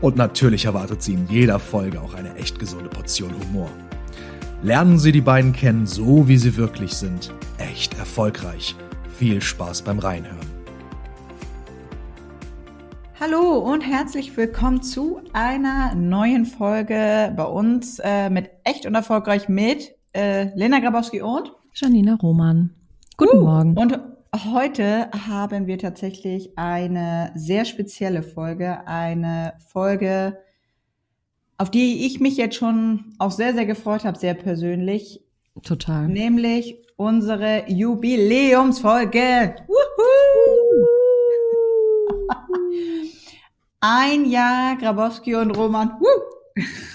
Und natürlich erwartet Sie in jeder Folge auch eine echt gesunde Portion Humor. Lernen Sie die beiden kennen, so wie sie wirklich sind. Echt erfolgreich. Viel Spaß beim Reinhören. Hallo und herzlich willkommen zu einer neuen Folge bei uns äh, mit Echt und Erfolgreich mit äh, Lena Grabowski und Janina Roman. Guten uh, Morgen. Und Heute haben wir tatsächlich eine sehr spezielle Folge, eine Folge, auf die ich mich jetzt schon auch sehr, sehr gefreut habe, sehr persönlich. Total. Nämlich unsere Jubiläumsfolge. Ein Jahr Grabowski und Roman.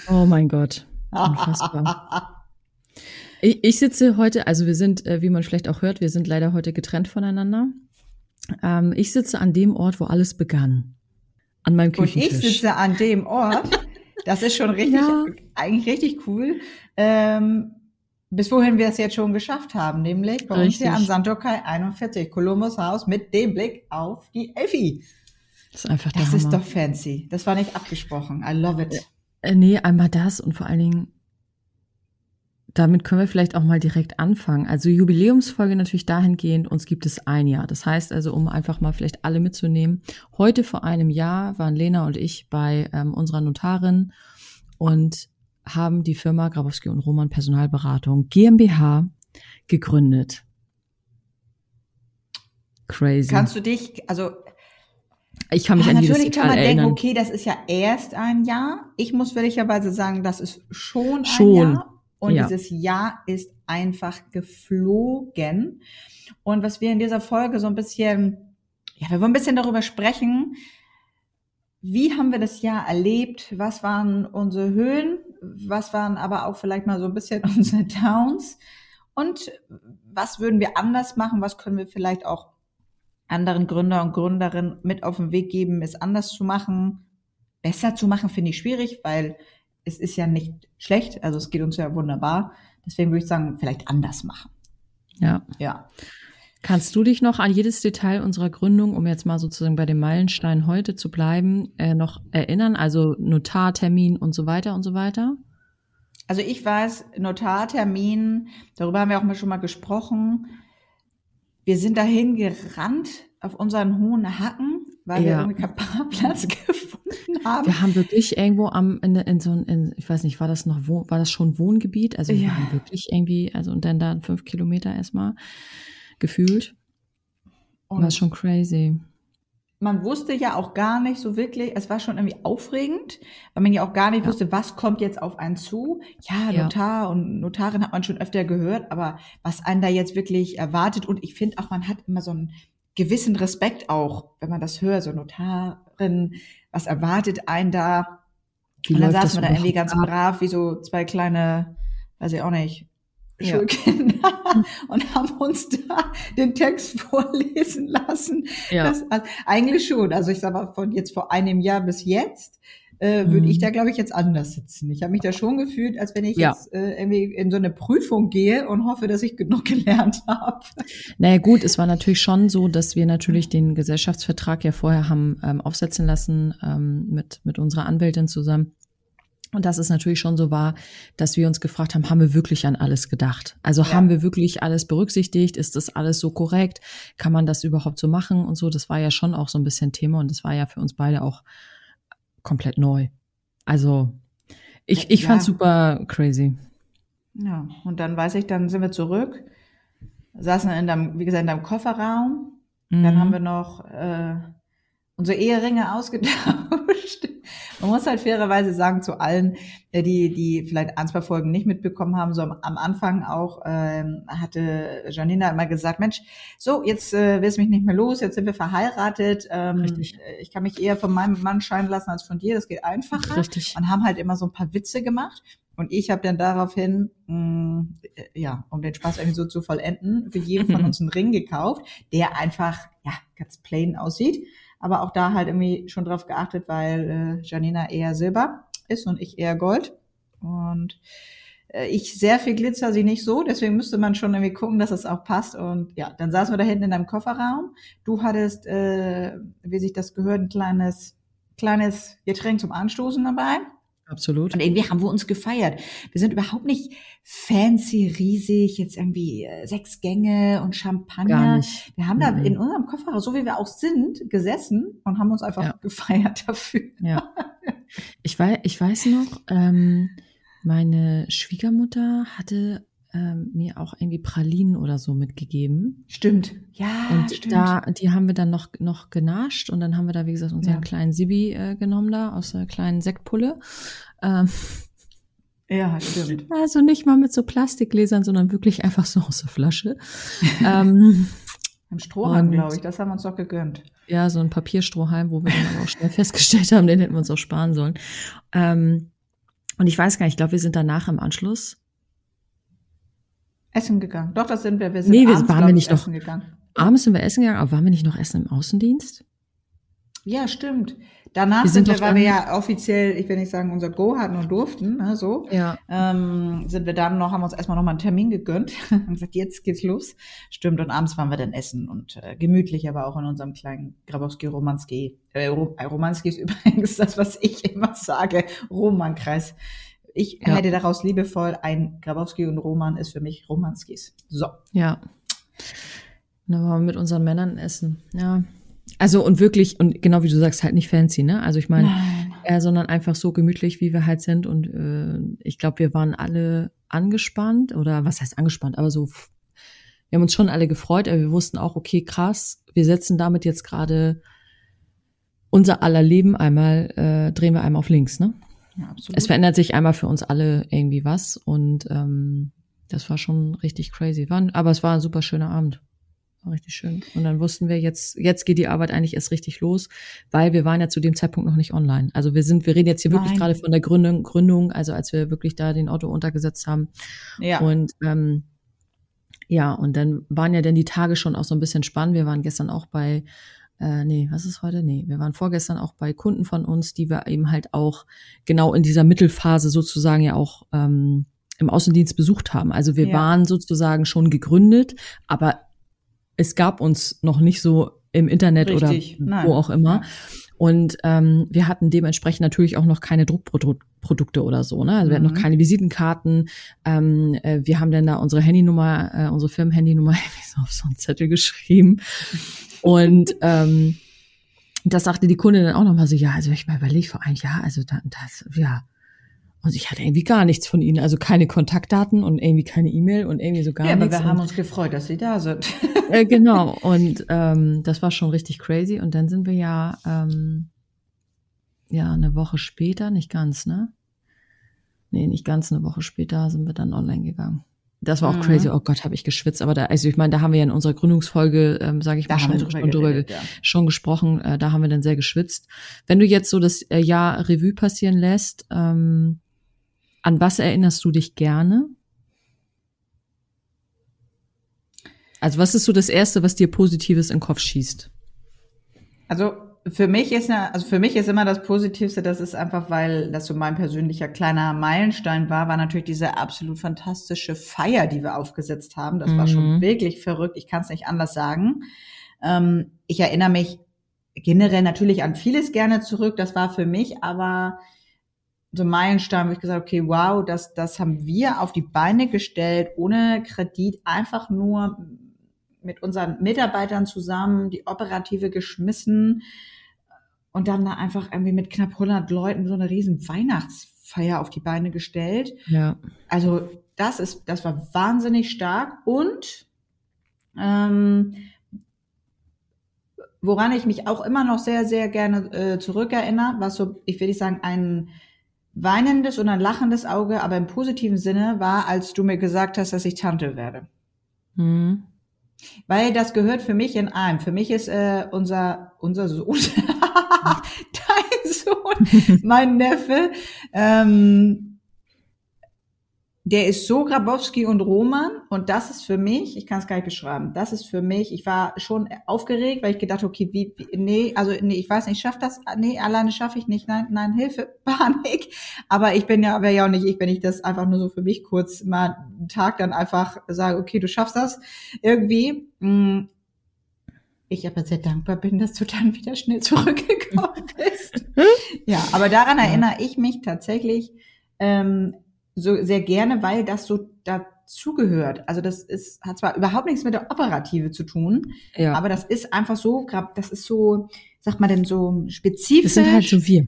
Oh mein Gott. Unfassbar. Ich, ich sitze heute, also wir sind, äh, wie man vielleicht auch hört, wir sind leider heute getrennt voneinander. Ähm, ich sitze an dem Ort, wo alles begann. An meinem Küchentisch. Und ich sitze an dem Ort. Das ist schon richtig, ja. eigentlich richtig cool. Ähm, bis wohin wir es jetzt schon geschafft haben, nämlich bei richtig. uns hier am Santokai 41, Columbus Haus mit dem Blick auf die Elfi. Das ist einfach Das ist doch fancy. Das war nicht abgesprochen. I love it. Äh, nee, einmal das und vor allen Dingen, damit können wir vielleicht auch mal direkt anfangen. Also Jubiläumsfolge natürlich dahingehend, uns gibt es ein Jahr. Das heißt also, um einfach mal vielleicht alle mitzunehmen, heute vor einem Jahr waren Lena und ich bei ähm, unserer Notarin und haben die Firma Grabowski und Roman Personalberatung GmbH gegründet. Crazy. Kannst du dich, also ich kann mich ja, an Natürlich dieses kann man erinnern. denken, okay, das ist ja erst ein Jahr. Ich muss ehrlicherweise sagen, das ist schon ein schon. Jahr. Und ja. dieses Jahr ist einfach geflogen. Und was wir in dieser Folge so ein bisschen, ja, wir wollen ein bisschen darüber sprechen, wie haben wir das Jahr erlebt? Was waren unsere Höhen? Was waren aber auch vielleicht mal so ein bisschen unsere Downs? Und was würden wir anders machen? Was können wir vielleicht auch anderen Gründer und Gründerinnen mit auf den Weg geben, es anders zu machen? Besser zu machen finde ich schwierig, weil es ist ja nicht schlecht, also es geht uns ja wunderbar. Deswegen würde ich sagen, vielleicht anders machen. Ja. Ja. Kannst du dich noch an jedes Detail unserer Gründung, um jetzt mal sozusagen bei dem Meilenstein heute zu bleiben, äh, noch erinnern? Also Notartermin und so weiter und so weiter? Also ich weiß, Notartermin, darüber haben wir auch mal schon mal gesprochen. Wir sind dahin gerannt auf unseren hohen Hacken, weil ja. wir irgendwie keinen Parkplatz gefunden haben. Wir haben wirklich irgendwo am, in, in so in, ich weiß nicht, war das noch, war das schon Wohngebiet? Also wir ja. haben wirklich irgendwie, also und dann da fünf Kilometer erstmal gefühlt. Und war schon crazy. Man wusste ja auch gar nicht so wirklich, es war schon irgendwie aufregend, weil man ja auch gar nicht ja. wusste, was kommt jetzt auf einen zu. Ja, Notar ja. und Notarin hat man schon öfter gehört, aber was einen da jetzt wirklich erwartet und ich finde auch, man hat immer so einen gewissen Respekt auch, wenn man das hört, so Notarin, was erwartet einen da? Wie und dann saßen wir da irgendwie ganz brav, wie so zwei kleine, weiß ich auch nicht, Schulkinder ja. und haben uns da den Text vorlesen lassen. Ja. Das, also, eigentlich schon. Also ich sag mal, von jetzt vor einem Jahr bis jetzt äh, würde mhm. ich da, glaube ich, jetzt anders sitzen. Ich habe mich da schon gefühlt, als wenn ich ja. jetzt äh, irgendwie in so eine Prüfung gehe und hoffe, dass ich genug gelernt habe. Naja gut, es war natürlich schon so, dass wir natürlich den Gesellschaftsvertrag ja vorher haben ähm, aufsetzen lassen ähm, mit, mit unserer Anwältin zusammen. Und dass es natürlich schon so war, dass wir uns gefragt haben, haben wir wirklich an alles gedacht? Also ja. haben wir wirklich alles berücksichtigt? Ist das alles so korrekt? Kann man das überhaupt so machen und so? Das war ja schon auch so ein bisschen Thema und das war ja für uns beide auch komplett neu. Also ich, ich ja. fand super crazy. Ja, und dann weiß ich, dann sind wir zurück, saßen in deinem, wie gesagt, in deinem Kofferraum. Mhm. Dann haben wir noch äh, unsere Eheringe ausgetauscht. Man muss halt fairerweise sagen zu allen, äh, die, die vielleicht ein, zwei Folgen nicht mitbekommen haben, so am, am Anfang auch ähm, hatte Janina immer gesagt, Mensch, so, jetzt äh, wirst du mich nicht mehr los, jetzt sind wir verheiratet. Ähm, Richtig. Ich kann mich eher von meinem Mann scheinen lassen als von dir, das geht einfacher. Richtig. Und haben halt immer so ein paar Witze gemacht. Und ich habe dann daraufhin, mh, mm, äh, ja, um den Spaß irgendwie so zu vollenden, für jeden von uns einen Ring gekauft, der einfach, ja, ganz plain aussieht. Aber auch da halt irgendwie schon drauf geachtet, weil äh, Janina eher Silber ist und ich eher Gold. Und äh, ich sehr viel Glitzer, sie nicht so, deswegen müsste man schon irgendwie gucken, dass es auch passt. Und ja, dann saßen wir da hinten in deinem Kofferraum. Du hattest, äh, wie sich das gehört, ein kleines, kleines Getränk zum Anstoßen dabei. Absolut. Und irgendwie haben wir uns gefeiert. Wir sind überhaupt nicht fancy, riesig, jetzt irgendwie äh, sechs Gänge und Champagner. Gar nicht. Wir haben da mhm. in unserem Kofferraum, so wie wir auch sind, gesessen und haben uns einfach ja. gefeiert dafür. Ja. Ich weiß, ich weiß noch, ähm, meine Schwiegermutter hatte ähm, mir auch irgendwie Pralinen oder so mitgegeben. Stimmt. Ja, und stimmt. da, die haben wir dann noch, noch genascht und dann haben wir da, wie gesagt, unseren ja. kleinen Sibi äh, genommen da aus der kleinen Sektpulle. Ähm, ja, stimmt. Also nicht mal mit so Plastikgläsern, sondern wirklich einfach so aus der Flasche. ähm, Im Strohhalm, glaube ich, das haben wir uns doch gegönnt. Ja, so ein Papierstrohhalm, wo wir dann aber auch schnell festgestellt haben, den hätten wir uns auch sparen sollen. Ähm, und ich weiß gar nicht, ich glaube, wir sind danach im Anschluss essen gegangen. Doch, das sind wir. Wir sind nee, abends, waren wir nicht noch gegangen. Abends sind wir essen gegangen, aber waren wir nicht noch essen im Außendienst? Ja, stimmt. Danach wir sind, sind wir, weil wir ja offiziell, ich will nicht sagen, unser Go hatten und durften, ne, so, ja. ähm, sind wir dann noch, haben uns erstmal noch mal einen Termin gegönnt und gesagt, jetzt geht's los. Stimmt, und abends waren wir dann essen und äh, gemütlich, aber auch in unserem kleinen Grabowski-Romanski. Äh, Romanski ist übrigens das, was ich immer sage, Romankreis. Ich ja. hätte daraus liebevoll ein Grabowski und Roman ist für mich Romanskis. So. Ja. dann waren wir mit unseren Männern essen. Ja, also und wirklich, und genau wie du sagst, halt nicht fancy, ne? Also ich meine, äh, sondern einfach so gemütlich, wie wir halt sind. Und äh, ich glaube, wir waren alle angespannt oder was heißt angespannt, aber so, wir haben uns schon alle gefreut, aber wir wussten auch, okay, krass, wir setzen damit jetzt gerade unser aller Leben einmal, äh, drehen wir einmal auf links, ne? Ja, absolut. Es verändert sich einmal für uns alle irgendwie was und ähm, das war schon richtig crazy. War, aber es war ein super schöner Abend. War richtig schön. Und dann wussten wir jetzt, jetzt geht die Arbeit eigentlich erst richtig los, weil wir waren ja zu dem Zeitpunkt noch nicht online. Also wir sind, wir reden jetzt hier Nein. wirklich gerade von der Gründung, Gründung, also als wir wirklich da den Auto untergesetzt haben. Ja. Und ähm, ja, und dann waren ja dann die Tage schon auch so ein bisschen spannend. Wir waren gestern auch bei, äh, nee, was ist heute? Nee, wir waren vorgestern auch bei Kunden von uns, die wir eben halt auch genau in dieser Mittelphase sozusagen ja auch ähm, im Außendienst besucht haben. Also wir ja. waren sozusagen schon gegründet, aber es gab uns noch nicht so im Internet Richtig. oder Nein. wo auch immer. Und ähm, wir hatten dementsprechend natürlich auch noch keine Druckprodukte oder so. Ne? Also wir hatten noch mhm. keine Visitenkarten. Ähm, äh, wir haben dann da unsere Handynummer, äh, unsere Firmenhandynummer auf so einen Zettel geschrieben. Und ähm, das sagte die Kundin dann auch nochmal so, ja, also ich mal überlege vor einem Jahr, also das, ja, und ich hatte irgendwie gar nichts von ihnen, also keine Kontaktdaten und irgendwie keine E-Mail und irgendwie so gar ja, nichts. Ja, aber wir haben uns gefreut, dass sie da sind. äh, genau, und ähm, das war schon richtig crazy. Und dann sind wir ja, ähm, ja, eine Woche später, nicht ganz, ne? Nee, nicht ganz eine Woche später sind wir dann online gegangen. Das war auch mhm. crazy. Oh Gott, habe ich geschwitzt. Aber da, also ich meine, da haben wir ja in unserer Gründungsfolge, ähm, sage ich da mal, schon, drüber, schon, drüber ja. schon gesprochen. Äh, da haben wir dann sehr geschwitzt. Wenn du jetzt so das äh, Jahr Revue passieren lässt, ähm, an was erinnerst du dich gerne? Also was ist so das Erste, was dir Positives in den Kopf schießt? Also für mich ist ja, also für mich ist immer das Positivste, das ist einfach, weil das so mein persönlicher kleiner Meilenstein war, war natürlich diese absolut fantastische Feier, die wir aufgesetzt haben. Das mhm. war schon mhm. wirklich verrückt. Ich kann es nicht anders sagen. Ähm, ich erinnere mich generell natürlich an vieles gerne zurück. Das war für mich aber so Meilenstein, wo ich gesagt okay, wow, das, das haben wir auf die Beine gestellt, ohne Kredit, einfach nur mit unseren Mitarbeitern zusammen, die Operative geschmissen und dann da einfach irgendwie mit knapp 100 Leuten so eine riesen Weihnachtsfeier auf die Beine gestellt. Ja. Also das ist, das war wahnsinnig stark und ähm, woran ich mich auch immer noch sehr, sehr gerne äh, zurückerinnere, was so, ich will nicht sagen, ein weinendes und ein lachendes Auge, aber im positiven Sinne war, als du mir gesagt hast, dass ich Tante werde. Mhm. Weil das gehört für mich in einem. Für mich ist äh, unser unser Sohn, dein Sohn, mein Neffe, ähm, der ist so Grabowski und Roman und das ist für mich, ich kann es gar nicht beschreiben, das ist für mich, ich war schon aufgeregt, weil ich gedacht, okay, wie, wie nee, also nee, ich weiß nicht, ich schaff das, nee, alleine schaffe ich nicht, nein, nein, Hilfe, Panik, aber ich bin ja, wäre ja auch nicht ich, wenn ich das einfach nur so für mich kurz mal einen Tag dann einfach sage, okay, du schaffst das irgendwie. Mm, ich aber sehr dankbar bin, dass du dann wieder schnell zurückgekommen bist. ja, aber daran erinnere ich mich tatsächlich, ähm, so sehr gerne, weil das so dazugehört. Also das ist, hat zwar überhaupt nichts mit der Operative zu tun, ja. aber das ist einfach so, das ist so, sagt man denn so spezifisch. Das sind halt so wir.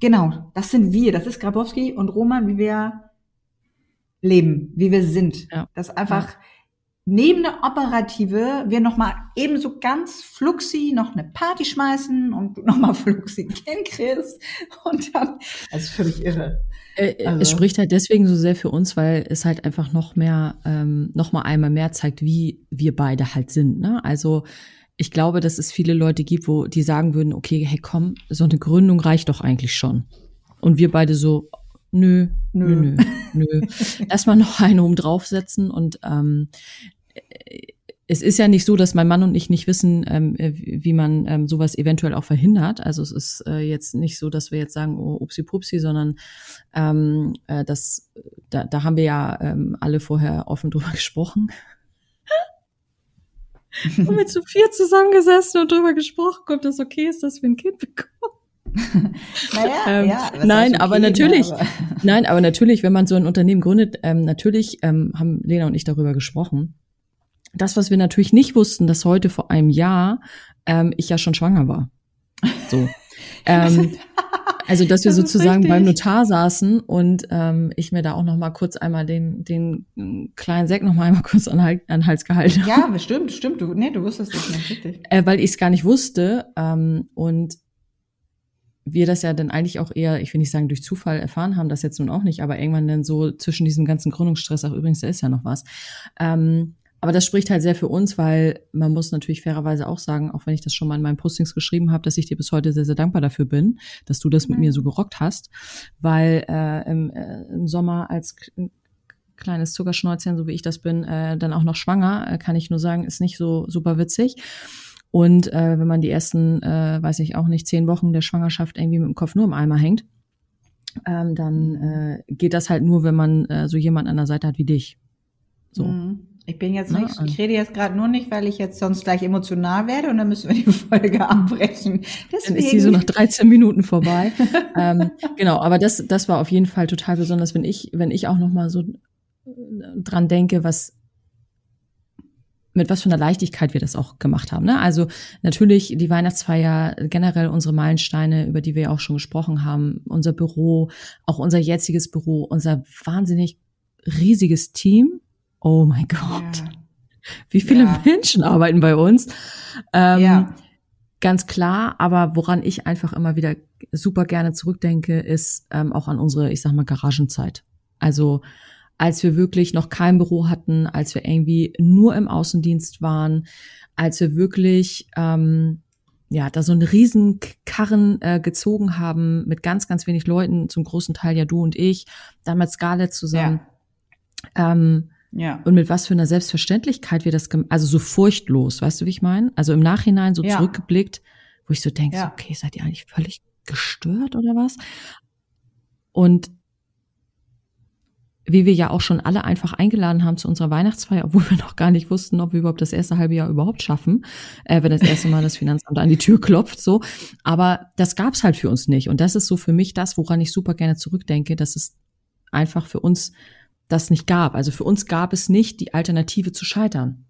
Genau, das sind wir. Das ist Grabowski und Roman, wie wir leben, wie wir sind. Ja. Das einfach, ja neben der Operative wir noch mal ebenso ganz fluxi noch eine Party schmeißen und du noch mal fluxi kriegst und dann, das ist völlig irre. Äh, äh, also. Es spricht halt deswegen so sehr für uns, weil es halt einfach noch mehr, ähm, noch mal einmal mehr zeigt, wie wir beide halt sind. Ne? Also ich glaube, dass es viele Leute gibt, wo die sagen würden, okay, hey komm, so eine Gründung reicht doch eigentlich schon. Und wir beide so, nö, nö, nö, nö. Erstmal noch einen oben draufsetzen und ähm, es ist ja nicht so, dass mein Mann und ich nicht wissen, ähm, wie man ähm, sowas eventuell auch verhindert. Also es ist äh, jetzt nicht so, dass wir jetzt sagen, oh, upsi pupsi, sondern ähm, äh, das, da, da haben wir ja ähm, alle vorher offen drüber gesprochen. haben wir zu vier zusammengesessen und drüber gesprochen, ob das okay ist, dass wir ein Kind bekommen. naja, ähm, ja, nein, okay, aber natürlich, aber nein, aber natürlich, wenn man so ein Unternehmen gründet, ähm, natürlich ähm, haben Lena und ich darüber gesprochen das, was wir natürlich nicht wussten, dass heute vor einem Jahr ähm, ich ja schon schwanger war. So. ähm, also, dass wir das sozusagen beim Notar saßen und ähm, ich mir da auch noch mal kurz einmal den, den kleinen Sack noch mal einmal kurz an, an Hals gehalten habe. Ja, bestimmt, stimmt. Du, nee, du wusstest das nicht, richtig. Äh, weil ich es gar nicht wusste ähm, und wir das ja dann eigentlich auch eher, ich will nicht sagen durch Zufall erfahren haben, das jetzt nun auch nicht, aber irgendwann dann so zwischen diesem ganzen Gründungsstress, auch übrigens, da ist ja noch was, ähm, aber das spricht halt sehr für uns, weil man muss natürlich fairerweise auch sagen, auch wenn ich das schon mal in meinen Postings geschrieben habe, dass ich dir bis heute sehr, sehr dankbar dafür bin, dass du das mit mhm. mir so gerockt hast. Weil äh, im, äh, im Sommer als kleines Zuckerschnäuzchen, so wie ich das bin, äh, dann auch noch schwanger, äh, kann ich nur sagen, ist nicht so super witzig. Und äh, wenn man die ersten, äh, weiß ich auch nicht, zehn Wochen der Schwangerschaft irgendwie mit dem Kopf nur im Eimer hängt, ähm, dann äh, geht das halt nur, wenn man äh, so jemand an der Seite hat wie dich. So. Mhm. Ich bin jetzt nicht, ich rede jetzt gerade nur nicht, weil ich jetzt sonst gleich emotional werde und dann müssen wir die Folge abbrechen. Deswegen. Dann ist sie so nach 13 Minuten vorbei. ähm, genau, aber das, das war auf jeden Fall total besonders, wenn ich, wenn ich auch noch mal so dran denke, was mit was für einer Leichtigkeit wir das auch gemacht haben. Ne? Also natürlich die Weihnachtsfeier, generell unsere Meilensteine, über die wir auch schon gesprochen haben, unser Büro, auch unser jetziges Büro, unser wahnsinnig riesiges Team, oh mein Gott, ja. wie viele ja. Menschen arbeiten bei uns. Ähm, ja. Ganz klar, aber woran ich einfach immer wieder super gerne zurückdenke, ist ähm, auch an unsere, ich sag mal, Garagenzeit. Also als wir wirklich noch kein Büro hatten, als wir irgendwie nur im Außendienst waren, als wir wirklich ähm, ja da so einen riesen Karren äh, gezogen haben mit ganz ganz wenig Leuten, zum großen Teil ja du und ich, damals Scarlett zusammen. Ja. Ähm, ja. Und mit was für einer Selbstverständlichkeit wir das, also so furchtlos, weißt du, wie ich meine? Also im Nachhinein so ja. zurückgeblickt, wo ich so denke, ja. so, okay, seid ihr eigentlich völlig gestört oder was? Und wie wir ja auch schon alle einfach eingeladen haben zu unserer Weihnachtsfeier, obwohl wir noch gar nicht wussten, ob wir überhaupt das erste halbe Jahr überhaupt schaffen, äh, wenn das erste Mal das Finanzamt an die Tür klopft, so. Aber das gab's halt für uns nicht. Und das ist so für mich das, woran ich super gerne zurückdenke, dass es einfach für uns das nicht gab. Also für uns gab es nicht die Alternative zu scheitern.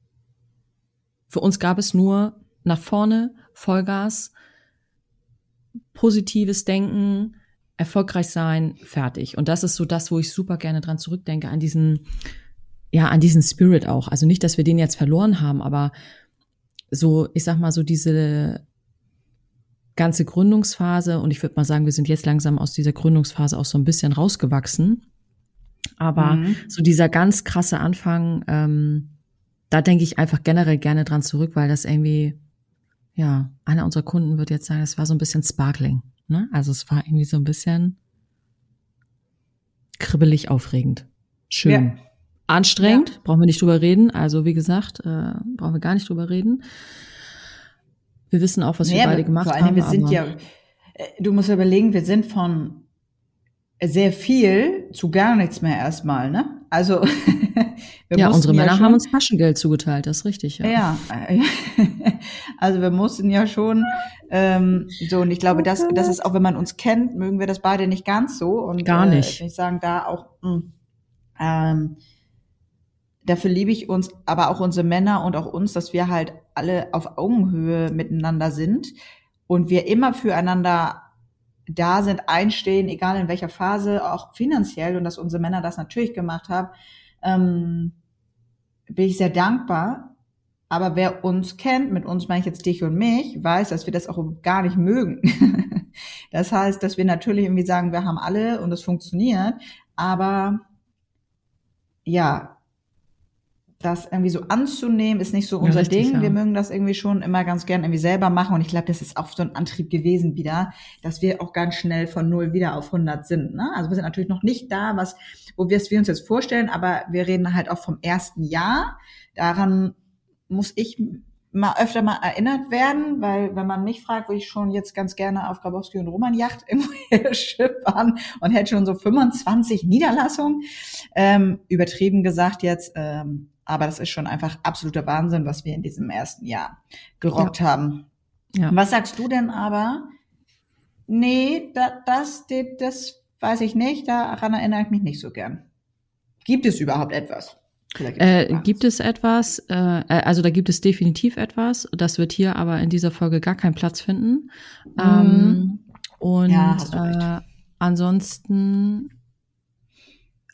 Für uns gab es nur nach vorne, Vollgas, positives Denken, erfolgreich sein, fertig. Und das ist so das, wo ich super gerne dran zurückdenke, an diesen, ja, an diesen Spirit auch. Also nicht, dass wir den jetzt verloren haben, aber so, ich sag mal, so diese ganze Gründungsphase, und ich würde mal sagen, wir sind jetzt langsam aus dieser Gründungsphase auch so ein bisschen rausgewachsen. Aber mhm. so dieser ganz krasse Anfang, ähm, da denke ich einfach generell gerne dran zurück, weil das irgendwie, ja, einer unserer Kunden wird jetzt sagen, es war so ein bisschen sparkling. Ne? Also es war irgendwie so ein bisschen kribbelig aufregend. Schön. Ja. Anstrengend, ja. brauchen wir nicht drüber reden. Also wie gesagt, äh, brauchen wir gar nicht drüber reden. Wir wissen auch, was nee, wir beide gemacht vor allem, haben. Wir sind ja, äh, du musst überlegen, wir sind von sehr viel zu gar nichts mehr erstmal, ne? Also ja, unsere Männer ja schon, haben uns Taschengeld zugeteilt, das ist richtig. Ja, ja also wir mussten ja schon ähm, so und ich glaube, das, das ist auch, wenn man uns kennt, mögen wir das beide nicht ganz so und gar nicht. Äh, ich sagen da auch mh, hm, ähm, dafür liebe ich uns, aber auch unsere Männer und auch uns, dass wir halt alle auf Augenhöhe miteinander sind und wir immer füreinander da sind, einstehen, egal in welcher Phase, auch finanziell und dass unsere Männer das natürlich gemacht haben, ähm, bin ich sehr dankbar. Aber wer uns kennt, mit uns meine ich jetzt dich und mich, weiß, dass wir das auch gar nicht mögen. das heißt, dass wir natürlich irgendwie sagen, wir haben alle und es funktioniert, aber ja, das irgendwie so anzunehmen, ist nicht so unser ja, richtig, Ding. Ja. Wir mögen das irgendwie schon immer ganz gern irgendwie selber machen. Und ich glaube, das ist auch so ein Antrieb gewesen wieder, dass wir auch ganz schnell von null wieder auf 100 sind. Ne? Also wir sind natürlich noch nicht da, was, wo wir es wir uns jetzt vorstellen, aber wir reden halt auch vom ersten Jahr. Daran muss ich mal öfter mal erinnert werden, weil wenn man mich fragt, würde ich schon jetzt ganz gerne auf Grabowski und Roman Yacht irgendwo schippern und hätte schon so 25 Niederlassungen. Ähm, übertrieben gesagt jetzt, ähm, aber das ist schon einfach absoluter Wahnsinn, was wir in diesem ersten Jahr gerockt ja. haben. Ja. Was sagst du denn aber? Nee, da, das, das weiß ich nicht, daran erinnere ich mich nicht so gern. Gibt es überhaupt etwas? Äh, gibt es etwas? Äh, äh, also da gibt es definitiv etwas. Das wird hier aber in dieser Folge gar keinen Platz finden. Mhm. Ähm, und ja, äh, ansonsten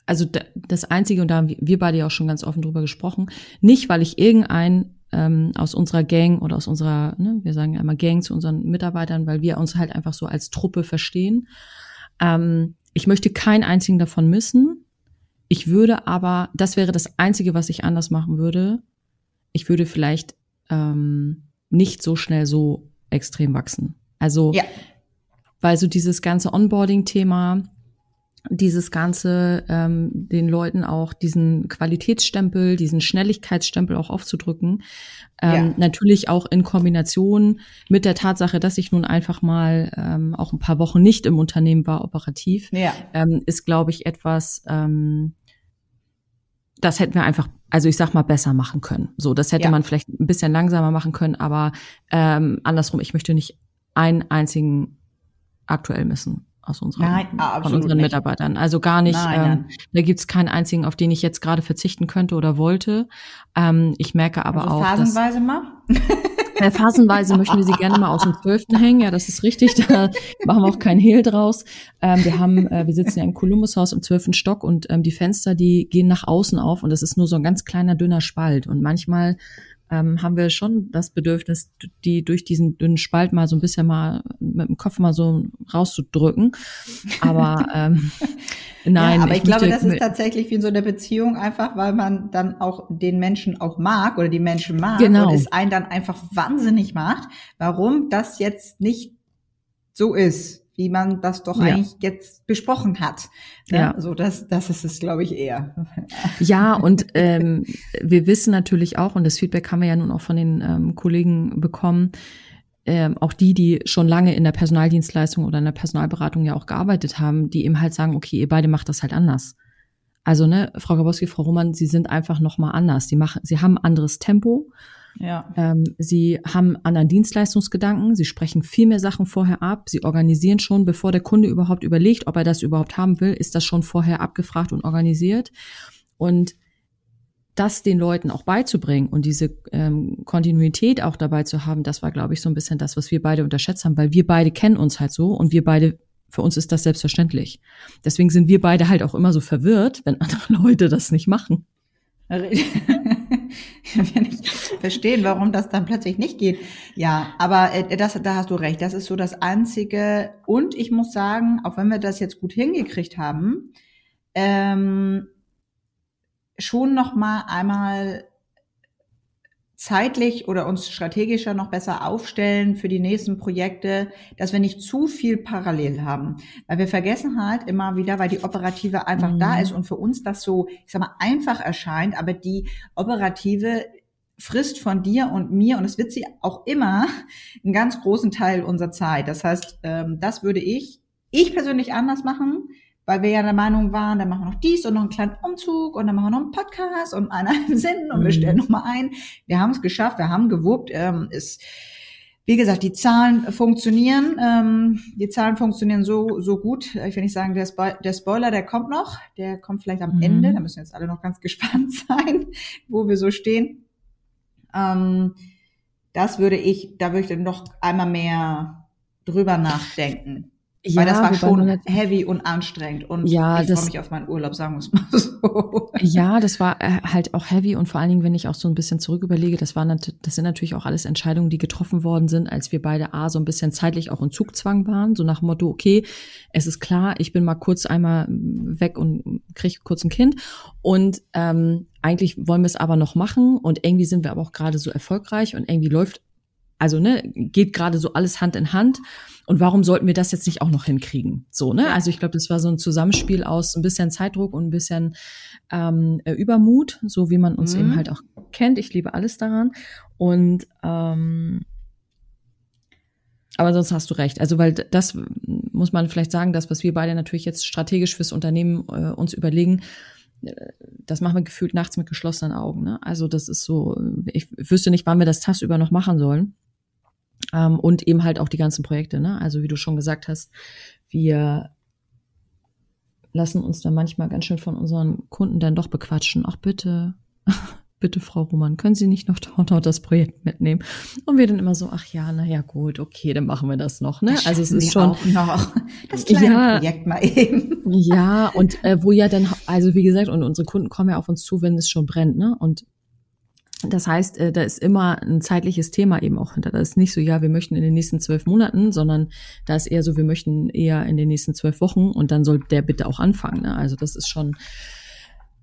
also das Einzige, und da haben wir beide ja auch schon ganz offen drüber gesprochen, nicht, weil ich irgendein ähm, aus unserer Gang oder aus unserer, ne, wir sagen ja immer Gang zu unseren Mitarbeitern, weil wir uns halt einfach so als Truppe verstehen. Ähm, ich möchte keinen einzigen davon missen. Ich würde aber, das wäre das Einzige, was ich anders machen würde. Ich würde vielleicht ähm, nicht so schnell so extrem wachsen. Also, ja. weil so dieses ganze Onboarding-Thema, dieses Ganze ähm, den Leuten auch diesen Qualitätsstempel, diesen Schnelligkeitsstempel auch aufzudrücken. Ähm, ja. Natürlich auch in Kombination mit der Tatsache, dass ich nun einfach mal ähm, auch ein paar Wochen nicht im Unternehmen war, operativ, ja. ähm, ist, glaube ich, etwas, ähm, das hätten wir einfach, also ich sag mal, besser machen können. So, das hätte ja. man vielleicht ein bisschen langsamer machen können, aber ähm, andersrum, ich möchte nicht einen einzigen aktuell missen aus unseren, nein, von unseren nicht. Mitarbeitern. Also gar nicht. Nein, ähm, nein. Da gibt's keinen einzigen, auf den ich jetzt gerade verzichten könnte oder wollte. Ähm, ich merke aber also auch. Phasenweise dass, mal? Ja, phasenweise möchten wir sie gerne mal aus dem Zwölften hängen. Ja, das ist richtig. Da machen wir auch keinen Hehl draus. Ähm, wir haben, äh, wir sitzen ja im Columbus-Haus im zwölften Stock und ähm, die Fenster, die gehen nach außen auf und das ist nur so ein ganz kleiner dünner Spalt. Und manchmal ähm, haben wir schon das Bedürfnis, die durch diesen dünnen Spalt mal so ein bisschen mal mit dem Kopf mal so rauszudrücken. Aber ähm, nein. Ja, aber ich, ich glaube, das ist tatsächlich wie in so einer Beziehung einfach, weil man dann auch den Menschen auch mag oder die Menschen mag genau. und es einen dann einfach wahnsinnig macht, warum das jetzt nicht so ist wie man das doch ja. eigentlich jetzt besprochen hat. Ne? Ja. So, das, das ist es, glaube ich, eher. Ja, und ähm, wir wissen natürlich auch, und das Feedback haben wir ja nun auch von den ähm, Kollegen bekommen, ähm, auch die, die schon lange in der Personaldienstleistung oder in der Personalberatung ja auch gearbeitet haben, die eben halt sagen, okay, ihr beide macht das halt anders. Also, ne, Frau Grabowski, Frau Roman, sie sind einfach nochmal anders. Die machen, sie haben anderes Tempo ja. Ähm, sie haben anderen Dienstleistungsgedanken, sie sprechen viel mehr Sachen vorher ab, sie organisieren schon, bevor der Kunde überhaupt überlegt, ob er das überhaupt haben will, ist das schon vorher abgefragt und organisiert. Und das den Leuten auch beizubringen und diese ähm, Kontinuität auch dabei zu haben, das war, glaube ich, so ein bisschen das, was wir beide unterschätzt haben, weil wir beide kennen uns halt so und wir beide, für uns ist das selbstverständlich. Deswegen sind wir beide halt auch immer so verwirrt, wenn andere Leute das nicht machen. wir nicht verstehen, warum das dann plötzlich nicht geht. Ja, aber äh, das, da hast du recht. Das ist so das Einzige. Und ich muss sagen, auch wenn wir das jetzt gut hingekriegt haben, ähm, schon noch mal einmal zeitlich oder uns strategischer noch besser aufstellen für die nächsten Projekte, dass wir nicht zu viel parallel haben. Weil wir vergessen halt immer wieder, weil die Operative einfach mhm. da ist und für uns das so, ich sag mal, einfach erscheint, aber die Operative frisst von dir und mir und es wird sie auch immer einen ganz großen Teil unserer Zeit. Das heißt, ähm, das würde ich, ich persönlich anders machen, weil wir ja der Meinung waren, dann machen wir noch dies und noch einen kleinen Umzug und dann machen wir noch einen Podcast und einen Sinn und wir mhm. stellen noch mal ein. Wir haben es geschafft, wir haben gewuppt. Ähm, ist, wie gesagt, die Zahlen funktionieren. Ähm, die Zahlen funktionieren so so gut. Ich will nicht sagen, der, Spo der Spoiler, der kommt noch. Der kommt vielleicht am mhm. Ende. Da müssen jetzt alle noch ganz gespannt sein, wo wir so stehen. Ähm, das würde ich, da würde ich dann noch einmal mehr drüber nachdenken. Ja, Weil das war schon heavy und anstrengend und ja, ich freue mich auf meinen Urlaub, sagen wir es mal so. Ja, das war äh, halt auch heavy und vor allen Dingen, wenn ich auch so ein bisschen zurück überlege, das waren das sind natürlich auch alles Entscheidungen, die getroffen worden sind, als wir beide A so ein bisschen zeitlich auch in Zugzwang waren, so nach dem Motto, okay, es ist klar, ich bin mal kurz einmal weg und kriege kurz ein Kind und ähm, eigentlich wollen wir es aber noch machen und irgendwie sind wir aber auch gerade so erfolgreich und irgendwie läuft also ne, geht gerade so alles Hand in Hand. Und warum sollten wir das jetzt nicht auch noch hinkriegen? So, ne? Also ich glaube, das war so ein Zusammenspiel aus ein bisschen Zeitdruck und ein bisschen ähm, äh, Übermut, so wie man uns mhm. eben halt auch kennt. Ich liebe alles daran. Und ähm, aber sonst hast du recht. Also, weil das muss man vielleicht sagen, das, was wir beide natürlich jetzt strategisch fürs Unternehmen äh, uns überlegen, äh, das machen wir gefühlt nachts mit geschlossenen Augen. Ne? Also das ist so, ich wüsste nicht, wann wir das tagsüber noch machen sollen. Ähm, und eben halt auch die ganzen Projekte. Ne? Also wie du schon gesagt hast, wir lassen uns dann manchmal ganz schön von unseren Kunden dann doch bequatschen. Ach bitte, bitte Frau Roman, können Sie nicht noch, noch das Projekt mitnehmen? Und wir dann immer so, ach ja, na ja, gut, okay, dann machen wir das noch. Ne? Das also es ist schon noch das kleine ja, Projekt mal eben. Ja, und äh, wo ja dann, also wie gesagt, und unsere Kunden kommen ja auf uns zu, wenn es schon brennt, ne? Und das heißt, äh, da ist immer ein zeitliches Thema eben auch hinter. Da ist nicht so, ja, wir möchten in den nächsten zwölf Monaten, sondern da ist eher so, wir möchten eher in den nächsten zwölf Wochen und dann soll der bitte auch anfangen. Ne? Also das ist schon,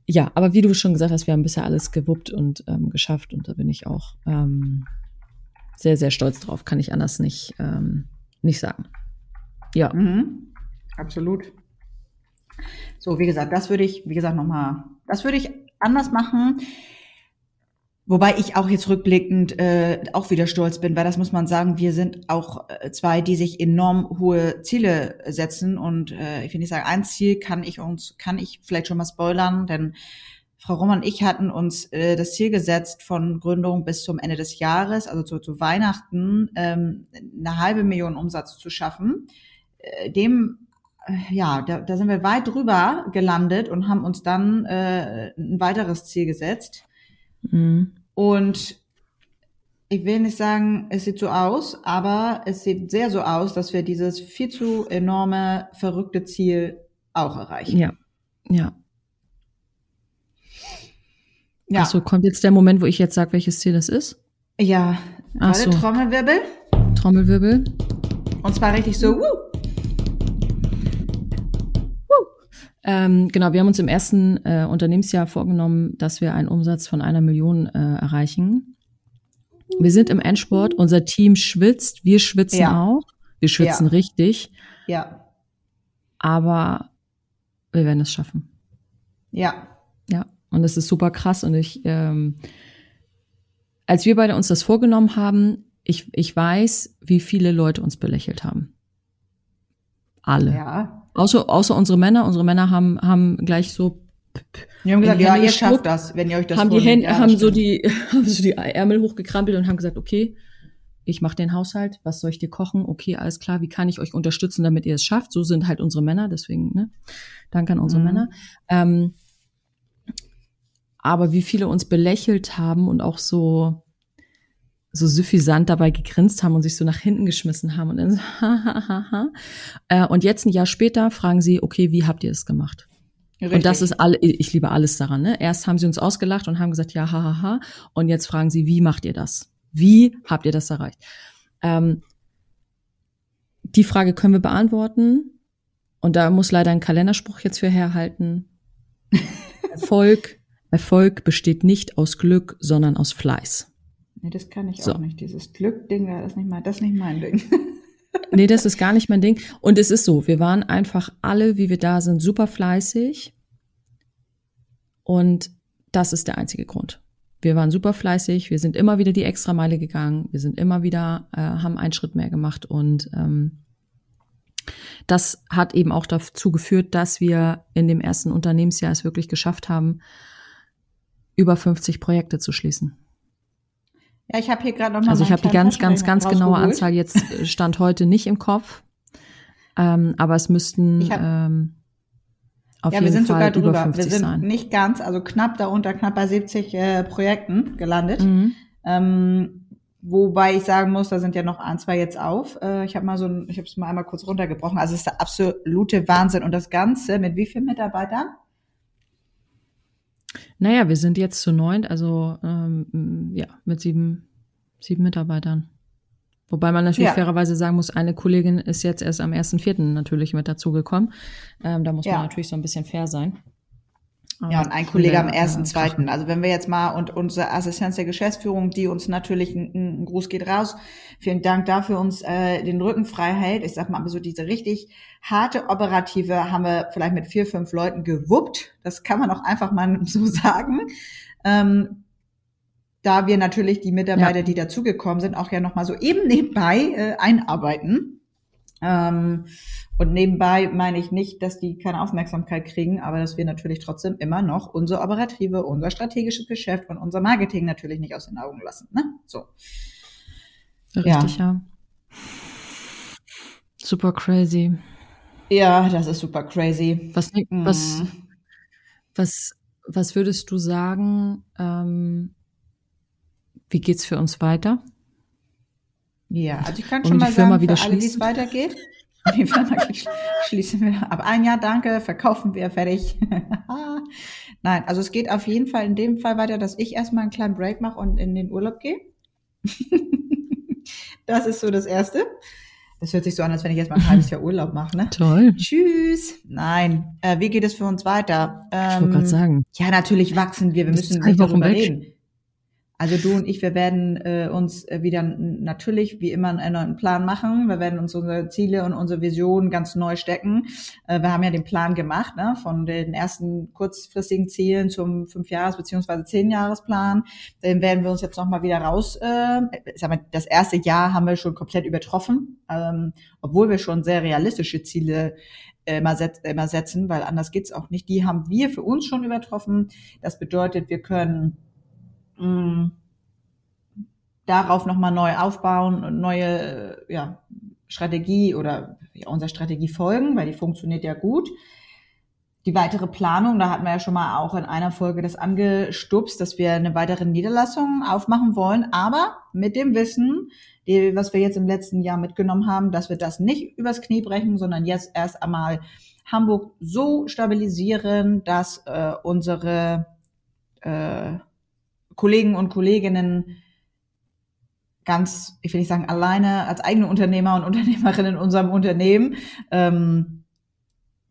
ja, aber wie du schon gesagt hast, wir haben bisher alles gewuppt und ähm, geschafft und da bin ich auch ähm, sehr, sehr stolz drauf. Kann ich anders nicht, ähm, nicht sagen. Ja. Mhm. Absolut. So, wie gesagt, das würde ich, wie gesagt, nochmal, das würde ich anders machen. Wobei ich auch jetzt rückblickend äh, auch wieder stolz bin, weil das muss man sagen, wir sind auch äh, zwei, die sich enorm hohe Ziele setzen. Und äh, ich will nicht sagen, ein Ziel kann ich uns, kann ich vielleicht schon mal spoilern, denn Frau Roman und ich hatten uns äh, das Ziel gesetzt, von Gründung bis zum Ende des Jahres, also zu, zu Weihnachten, ähm, eine halbe Million Umsatz zu schaffen. Äh, dem äh, ja, da, da sind wir weit drüber gelandet und haben uns dann äh, ein weiteres Ziel gesetzt. Mhm. Und ich will nicht sagen, es sieht so aus, aber es sieht sehr so aus, dass wir dieses viel zu enorme, verrückte Ziel auch erreichen. Ja, ja. Ja. Achso, kommt jetzt der Moment, wo ich jetzt sage, welches Ziel das ist? Ja. Ach so. Trommelwirbel. Trommelwirbel. Und zwar richtig so, wuh, Ähm, genau, wir haben uns im ersten äh, Unternehmensjahr vorgenommen, dass wir einen Umsatz von einer Million äh, erreichen. Wir sind im Endsport, unser Team schwitzt, wir schwitzen ja. auch. Wir schwitzen ja. richtig. Ja. Aber wir werden es schaffen. Ja. Ja. Und das ist super krass. Und ich, ähm, als wir beide uns das vorgenommen haben, ich, ich weiß, wie viele Leute uns belächelt haben. Alle. Ja. Außer, außer unsere Männer. Unsere Männer haben, haben gleich so. Wir haben gesagt, ja, ihr schafft das, wenn ihr euch das haben die Hände, ja, haben so die, haben so die Ärmel hochgekrampelt und haben gesagt, okay, ich mache den Haushalt, was soll ich dir kochen? Okay, alles klar, wie kann ich euch unterstützen, damit ihr es schafft? So sind halt unsere Männer, deswegen, ne? Danke an unsere mhm. Männer. Ähm, aber wie viele uns belächelt haben und auch so, so suffisant dabei gegrinst haben und sich so nach hinten geschmissen haben und dann so, ha, ha, ha, ha. Äh, und jetzt ein Jahr später fragen sie, okay, wie habt ihr es gemacht? Richtig. Und das ist alle, ich liebe alles daran. Ne? Erst haben sie uns ausgelacht und haben gesagt, ja, ha, ha, ha. Und jetzt fragen sie, wie macht ihr das? Wie habt ihr das erreicht? Ähm, die Frage können wir beantworten. Und da muss leider ein Kalenderspruch jetzt für herhalten. Erfolg, Erfolg besteht nicht aus Glück, sondern aus Fleiß. Nee, das kann ich so. auch nicht. Dieses Glück-Ding, das ist nicht mal, das ist nicht mein Ding. nee, das ist gar nicht mein Ding. Und es ist so, wir waren einfach alle, wie wir da sind, super fleißig. Und das ist der einzige Grund. Wir waren super fleißig, wir sind immer wieder die Extrameile gegangen, wir sind immer wieder, äh, haben einen Schritt mehr gemacht und ähm, das hat eben auch dazu geführt, dass wir in dem ersten Unternehmensjahr es wirklich geschafft haben, über 50 Projekte zu schließen. Ja, ich habe hier gerade noch mal Also ich habe die ganz, ganz, ganz genaue Anzahl jetzt äh, stand heute nicht im Kopf, ähm, aber es müssten ähm, auf ja, jeden wir sind Fall sogar drüber. 50 wir sind sein. nicht ganz, also knapp darunter, knapp bei 70 äh, Projekten gelandet. Mhm. Ähm, Wobei ich sagen muss, da sind ja noch ein, zwei jetzt auf. Äh, ich habe mal so ein, ich habe es mal einmal kurz runtergebrochen. Also es ist der absolute Wahnsinn. Und das Ganze mit wie vielen Mitarbeitern? Naja, wir sind jetzt zu neun, also ähm, ja, mit sieben, sieben Mitarbeitern. Wobei man natürlich ja. fairerweise sagen muss, eine Kollegin ist jetzt erst am 1.4. natürlich mit dazugekommen. Ähm, da muss ja. man natürlich so ein bisschen fair sein. Ja, und ein Kollege am ersten, zweiten. Also wenn wir jetzt mal und unsere Assistenz der Geschäftsführung, die uns natürlich ein, ein Gruß geht raus. Vielen Dank dafür, uns äh, den Rücken frei hält. Ich sag mal, aber so diese richtig harte operative haben wir vielleicht mit vier, fünf Leuten gewuppt. Das kann man auch einfach mal so sagen. Ähm, da wir natürlich die Mitarbeiter, ja. die dazugekommen sind, auch ja nochmal so eben nebenbei äh, einarbeiten. Ähm, und nebenbei meine ich nicht, dass die keine Aufmerksamkeit kriegen, aber dass wir natürlich trotzdem immer noch unser operative, unser strategisches Geschäft und unser Marketing natürlich nicht aus den Augen lassen. Ne? So. Richtig, ja. ja. Super crazy. Ja, das ist super crazy. Was, mhm. was, was, was würdest du sagen? Ähm, wie geht's für uns weiter? Ja, also ich kann schon mal Firma sagen, für alle, wie es weitergeht. Schließen wir ab ein Jahr, danke, verkaufen wir, fertig. Nein, also es geht auf jeden Fall in dem Fall weiter, dass ich erstmal einen kleinen Break mache und in den Urlaub gehe. das ist so das Erste. Das hört sich so an, als wenn ich jetzt mal ein halbes Jahr Urlaub mache, ne? Toll. Tschüss. Nein. Äh, wie geht es für uns weiter? Ähm, ich wollte gerade sagen. Ja, natürlich wachsen wir. Wir müssen nicht darüber reden. Also du und ich, wir werden äh, uns äh, wieder natürlich wie immer einen neuen Plan machen. Wir werden uns unsere Ziele und unsere Visionen ganz neu stecken. Äh, wir haben ja den Plan gemacht, ne, von den ersten kurzfristigen Zielen zum Fünfjahres- beziehungsweise Zehnjahresplan. Den werden wir uns jetzt nochmal wieder raus. Äh, sag mal, das erste Jahr haben wir schon komplett übertroffen, ähm, obwohl wir schon sehr realistische Ziele äh, immer, set, immer setzen, weil anders geht's auch nicht. Die haben wir für uns schon übertroffen. Das bedeutet, wir können mm, darauf nochmal neu aufbauen und neue ja, Strategie oder ja, unserer Strategie folgen, weil die funktioniert ja gut. Die weitere Planung, da hatten wir ja schon mal auch in einer Folge das angestupst, dass wir eine weitere Niederlassung aufmachen wollen, aber mit dem Wissen, die, was wir jetzt im letzten Jahr mitgenommen haben, dass wir das nicht übers Knie brechen, sondern jetzt erst einmal Hamburg so stabilisieren, dass äh, unsere äh, Kollegen und Kolleginnen ganz, ich will nicht sagen alleine, als eigene Unternehmer und Unternehmerin in unserem Unternehmen, ähm,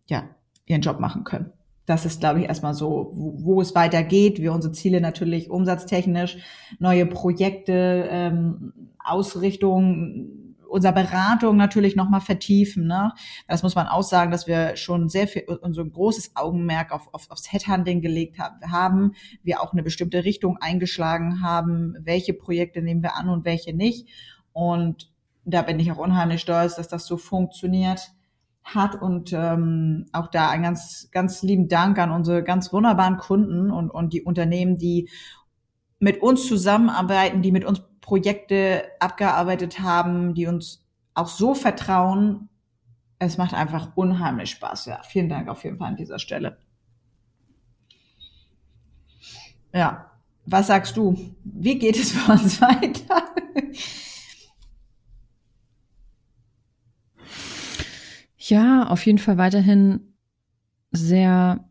ja, ihren Job machen können. Das ist, glaube ich, erstmal so, wo, wo es weitergeht. Wir unsere Ziele natürlich umsatztechnisch, neue Projekte, ähm, Ausrichtung, unser Beratung natürlich nochmal vertiefen. Ne? Das muss man auch sagen, dass wir schon sehr viel, unser großes Augenmerk auf, auf, aufs Headhunting gelegt haben. Wir auch eine bestimmte Richtung eingeschlagen haben. Welche Projekte nehmen wir an und welche nicht. Und da bin ich auch unheimlich stolz, dass das so funktioniert hat und ähm, auch da ein ganz ganz lieben Dank an unsere ganz wunderbaren Kunden und und die Unternehmen, die mit uns zusammenarbeiten, die mit uns Projekte abgearbeitet haben, die uns auch so vertrauen. Es macht einfach unheimlich Spaß. Ja, vielen Dank auf jeden Fall an dieser Stelle. Ja, was sagst du? Wie geht es für uns weiter? Ja, auf jeden Fall weiterhin sehr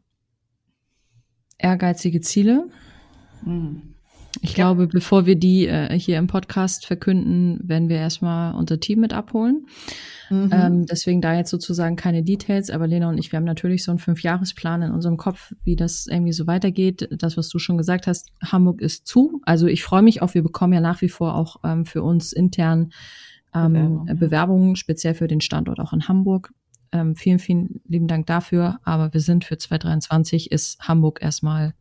ehrgeizige Ziele. Mhm. Ich ja. glaube, bevor wir die äh, hier im Podcast verkünden, werden wir erstmal unser Team mit abholen. Mhm. Ähm, deswegen da jetzt sozusagen keine Details, aber Lena und ich, wir haben natürlich so einen Fünfjahresplan in unserem Kopf, wie das irgendwie so weitergeht. Das, was du schon gesagt hast, Hamburg ist zu. Also ich freue mich auch, wir bekommen ja nach wie vor auch ähm, für uns intern ähm, Bewerbung. Bewerbungen, speziell für den Standort auch in Hamburg. Ähm, vielen, vielen lieben Dank dafür. Aber wir sind für 2023 ist Hamburg erstmal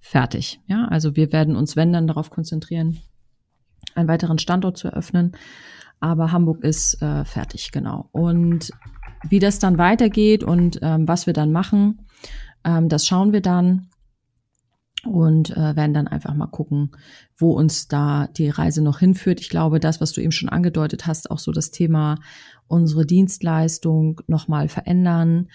fertig. Ja, also wir werden uns, wenn dann, darauf konzentrieren, einen weiteren Standort zu eröffnen. Aber Hamburg ist äh, fertig, genau. Und wie das dann weitergeht und ähm, was wir dann machen, ähm, das schauen wir dann und äh, werden dann einfach mal gucken, wo uns da die Reise noch hinführt. Ich glaube, das, was du eben schon angedeutet hast, auch so das Thema unsere Dienstleistung nochmal verändern,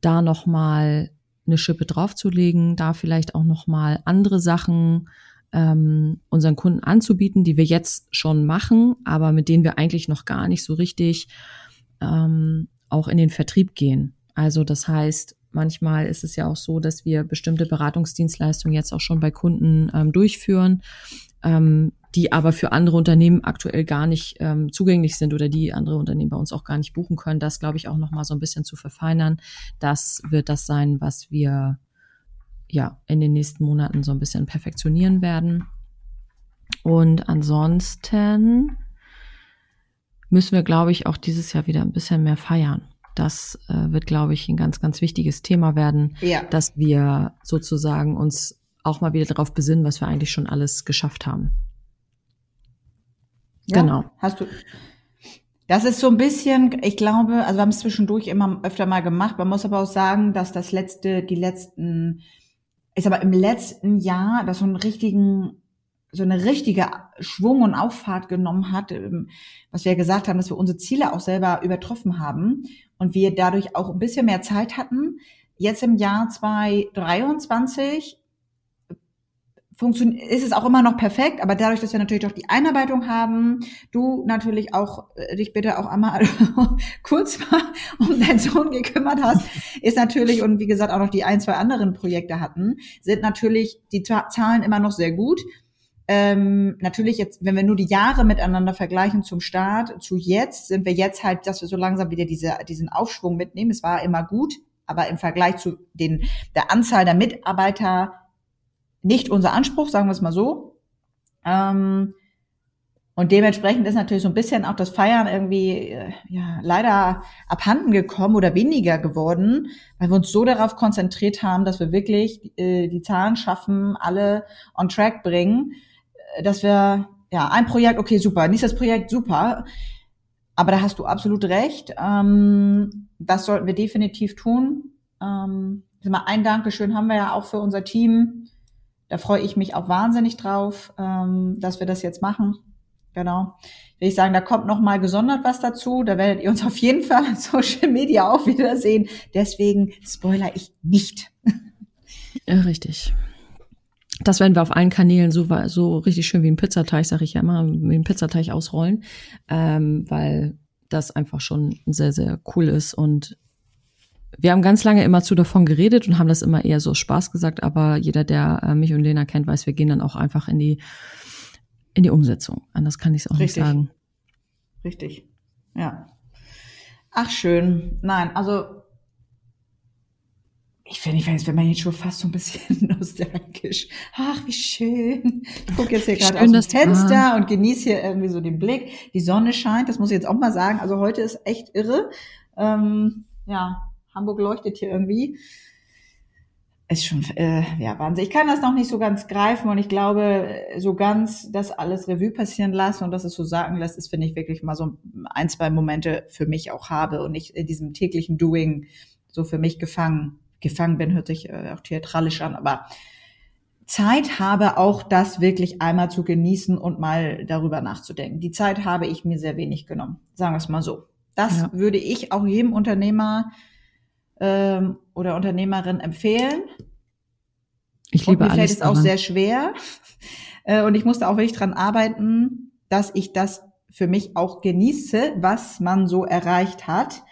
da nochmal eine Schippe draufzulegen, da vielleicht auch nochmal andere Sachen ähm, unseren Kunden anzubieten, die wir jetzt schon machen, aber mit denen wir eigentlich noch gar nicht so richtig ähm, auch in den Vertrieb gehen. Also das heißt, manchmal ist es ja auch so, dass wir bestimmte Beratungsdienstleistungen jetzt auch schon bei Kunden ähm, durchführen, ähm, die aber für andere Unternehmen aktuell gar nicht ähm, zugänglich sind oder die andere Unternehmen bei uns auch gar nicht buchen können. Das glaube ich auch noch mal so ein bisschen zu verfeinern. Das wird das sein, was wir ja in den nächsten Monaten so ein bisschen perfektionieren werden. Und ansonsten müssen wir, glaube ich, auch dieses Jahr wieder ein bisschen mehr feiern. Das äh, wird, glaube ich, ein ganz, ganz wichtiges Thema werden, ja. dass wir sozusagen uns auch mal wieder darauf besinnen, was wir eigentlich schon alles geschafft haben. Ja, genau. Hast du. Das ist so ein bisschen, ich glaube, also wir haben es zwischendurch immer öfter mal gemacht. Man muss aber auch sagen, dass das letzte, die letzten ist aber im letzten Jahr das so einen richtigen, so eine richtige Schwung und Auffahrt genommen hat, ähm, was wir ja gesagt haben, dass wir unsere Ziele auch selber übertroffen haben und wir dadurch auch ein bisschen mehr Zeit hatten. Jetzt im Jahr 2023 funktioniert, ist es auch immer noch perfekt, aber dadurch, dass wir natürlich doch die Einarbeitung haben, du natürlich auch äh, dich bitte auch einmal kurz mal um deinen Sohn gekümmert hast, ist natürlich und wie gesagt auch noch die ein, zwei anderen Projekte hatten, sind natürlich die Zahlen immer noch sehr gut. Ähm, natürlich jetzt, wenn wir nur die Jahre miteinander vergleichen zum Start zu jetzt, sind wir jetzt halt, dass wir so langsam wieder diese, diesen Aufschwung mitnehmen. Es war immer gut, aber im Vergleich zu den, der Anzahl der Mitarbeiter nicht unser Anspruch, sagen wir es mal so. Ähm, und dementsprechend ist natürlich so ein bisschen auch das Feiern irgendwie äh, ja leider abhanden gekommen oder weniger geworden, weil wir uns so darauf konzentriert haben, dass wir wirklich äh, die Zahlen schaffen, alle on track bringen, äh, dass wir ja ein Projekt, okay, super, nächstes Projekt, super. Aber da hast du absolut recht. Ähm, das sollten wir definitiv tun. Ähm, ein Dankeschön haben wir ja auch für unser Team da freue ich mich auch wahnsinnig drauf, ähm, dass wir das jetzt machen. Genau. Will ich sagen, da kommt noch mal gesondert was dazu. Da werdet ihr uns auf jeden Fall in Social Media auch wiedersehen. Deswegen spoiler ich nicht. Ja, richtig. Das werden wir auf allen Kanälen so, so richtig schön wie ein Pizzateig, sage ich ja immer, wie ein Pizzateig ausrollen, ähm, weil das einfach schon sehr, sehr cool ist und wir haben ganz lange immer zu davon geredet und haben das immer eher so Spaß gesagt, aber jeder, der äh, mich und Lena kennt, weiß, wir gehen dann auch einfach in die, in die Umsetzung. Anders kann ich es auch Richtig. nicht sagen. Richtig. Ja. Ach, schön. Nein, also ich finde, ich finde, wenn man jetzt schon fast so ein bisschen nostalgisch. Ach, wie schön. Ich gucke jetzt hier gerade aus dem Fenster war. und genieße hier irgendwie so den Blick. Die Sonne scheint, das muss ich jetzt auch mal sagen. Also heute ist echt irre. Ähm, ja, Hamburg leuchtet hier irgendwie. Ist schon, äh, ja, Wahnsinn. Ich kann das noch nicht so ganz greifen und ich glaube, so ganz das alles Revue passieren lassen und dass es so sagen lässt, ist, finde ich, wirklich mal so ein, zwei Momente für mich auch habe und nicht in diesem täglichen Doing so für mich gefangen, gefangen bin, hört sich äh, auch theatralisch an, aber Zeit habe, auch das wirklich einmal zu genießen und mal darüber nachzudenken. Die Zeit habe ich mir sehr wenig genommen, sagen wir es mal so. Das ja. würde ich auch jedem Unternehmer ähm, oder Unternehmerin empfehlen. Ich liebe und mir fällt es auch sehr schwer. Äh, und ich musste auch wirklich dran arbeiten, dass ich das für mich auch genieße, was man so erreicht hat.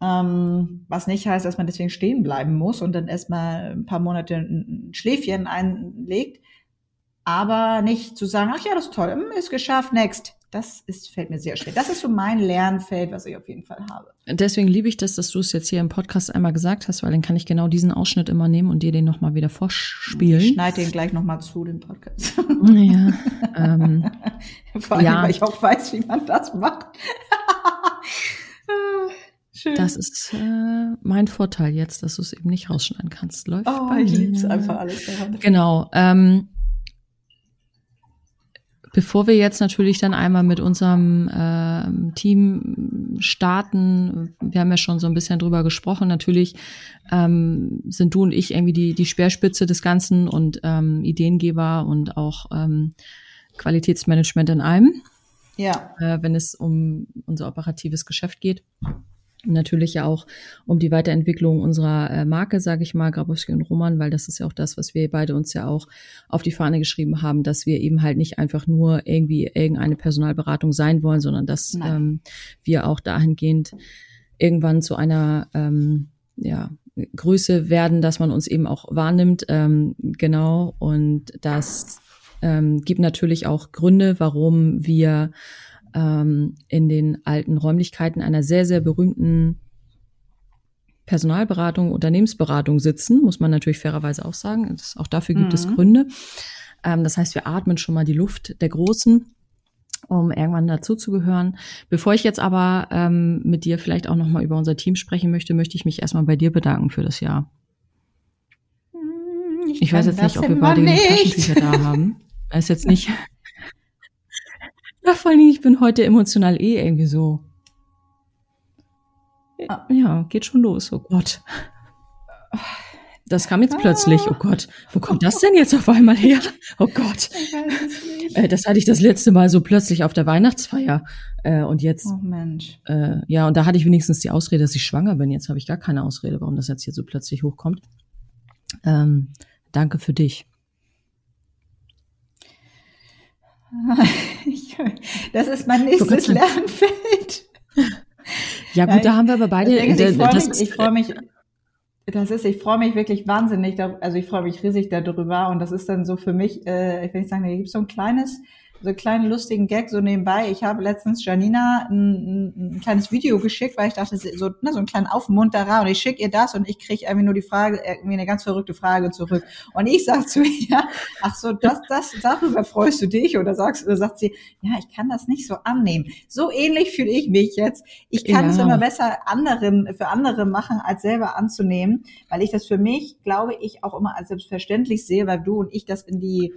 Ähm, was nicht heißt, dass man deswegen stehen bleiben muss und dann erstmal ein paar Monate ein Schläfchen einlegt. aber nicht zu sagen, ach ja, das ist toll, hm, ist geschafft, next. Das ist, fällt mir sehr schwer. Das ist so mein Lernfeld, was ich auf jeden Fall habe. Deswegen liebe ich das, dass du es jetzt hier im Podcast einmal gesagt hast, weil dann kann ich genau diesen Ausschnitt immer nehmen und dir den nochmal wieder vorspielen. Ich schneide den gleich nochmal zu, den Podcast. Ja. ähm, Vor allem, ja. weil ich auch weiß, wie man das macht. Schön. Das ist äh, mein Vorteil jetzt, dass du es eben nicht rausschneiden kannst. Läuft oh, bei ich liebe es einfach alles daran. Genau. Ähm, bevor wir jetzt natürlich dann einmal mit unserem äh, Team starten, wir haben ja schon so ein bisschen drüber gesprochen, natürlich ähm, sind du und ich irgendwie die, die Speerspitze des Ganzen und ähm, Ideengeber und auch ähm, Qualitätsmanagement in allem. Ja. Äh, wenn es um unser operatives Geschäft geht natürlich ja auch um die Weiterentwicklung unserer äh, Marke, sage ich mal, Grabowski und Roman, weil das ist ja auch das, was wir beide uns ja auch auf die Fahne geschrieben haben, dass wir eben halt nicht einfach nur irgendwie irgendeine Personalberatung sein wollen, sondern dass ähm, wir auch dahingehend irgendwann zu einer ähm, ja, Größe werden, dass man uns eben auch wahrnimmt. Ähm, genau. Und das ähm, gibt natürlich auch Gründe, warum wir ähm, in den alten Räumlichkeiten einer sehr, sehr berühmten Personalberatung, Unternehmensberatung sitzen, muss man natürlich fairerweise auch sagen. Das, auch dafür gibt mhm. es Gründe. Ähm, das heißt, wir atmen schon mal die Luft der Großen, um irgendwann dazuzugehören. Bevor ich jetzt aber ähm, mit dir vielleicht auch nochmal über unser Team sprechen möchte, möchte ich mich erstmal bei dir bedanken für das Jahr. Hm, ich, ich weiß jetzt nicht, ob wir beide genug Taschentücher da haben. Das ist jetzt nicht, ja, vor allem, ich bin heute emotional eh irgendwie so. Ah. Ja, geht schon los, oh Gott. Das kam jetzt plötzlich, oh Gott. Wo kommt das denn jetzt auf einmal her? Oh Gott. Äh, das hatte ich das letzte Mal so plötzlich auf der Weihnachtsfeier. Äh, und jetzt. Oh Mensch. Äh, ja, und da hatte ich wenigstens die Ausrede, dass ich schwanger bin. Jetzt habe ich gar keine Ausrede, warum das jetzt hier so plötzlich hochkommt. Ähm, danke für dich. Das ist mein nächstes Lernfeld. Ja gut, da haben wir aber beide. Ist, ich freue mich, ich freu mich, das ist, ich freue mich wirklich wahnsinnig, also ich freue mich riesig darüber und das ist dann so für mich, äh, ich will nicht sagen, da gibt es so ein kleines so einen kleinen lustigen Gag so nebenbei. Ich habe letztens Janina ein, ein kleines Video geschickt, weil ich dachte, so, ne, so einen kleinen Aufmunterer und ich schicke ihr das und ich kriege irgendwie nur die Frage, irgendwie eine ganz verrückte Frage zurück. Und ich sage zu ihr, ach so, das, das, darüber freust du dich? Oder sagst, oder sagt sie, ja, ich kann das nicht so annehmen. So ähnlich fühle ich mich jetzt. Ich kann ja. es immer besser anderen, für andere machen, als selber anzunehmen, weil ich das für mich, glaube ich, auch immer als selbstverständlich sehe, weil du und ich das in die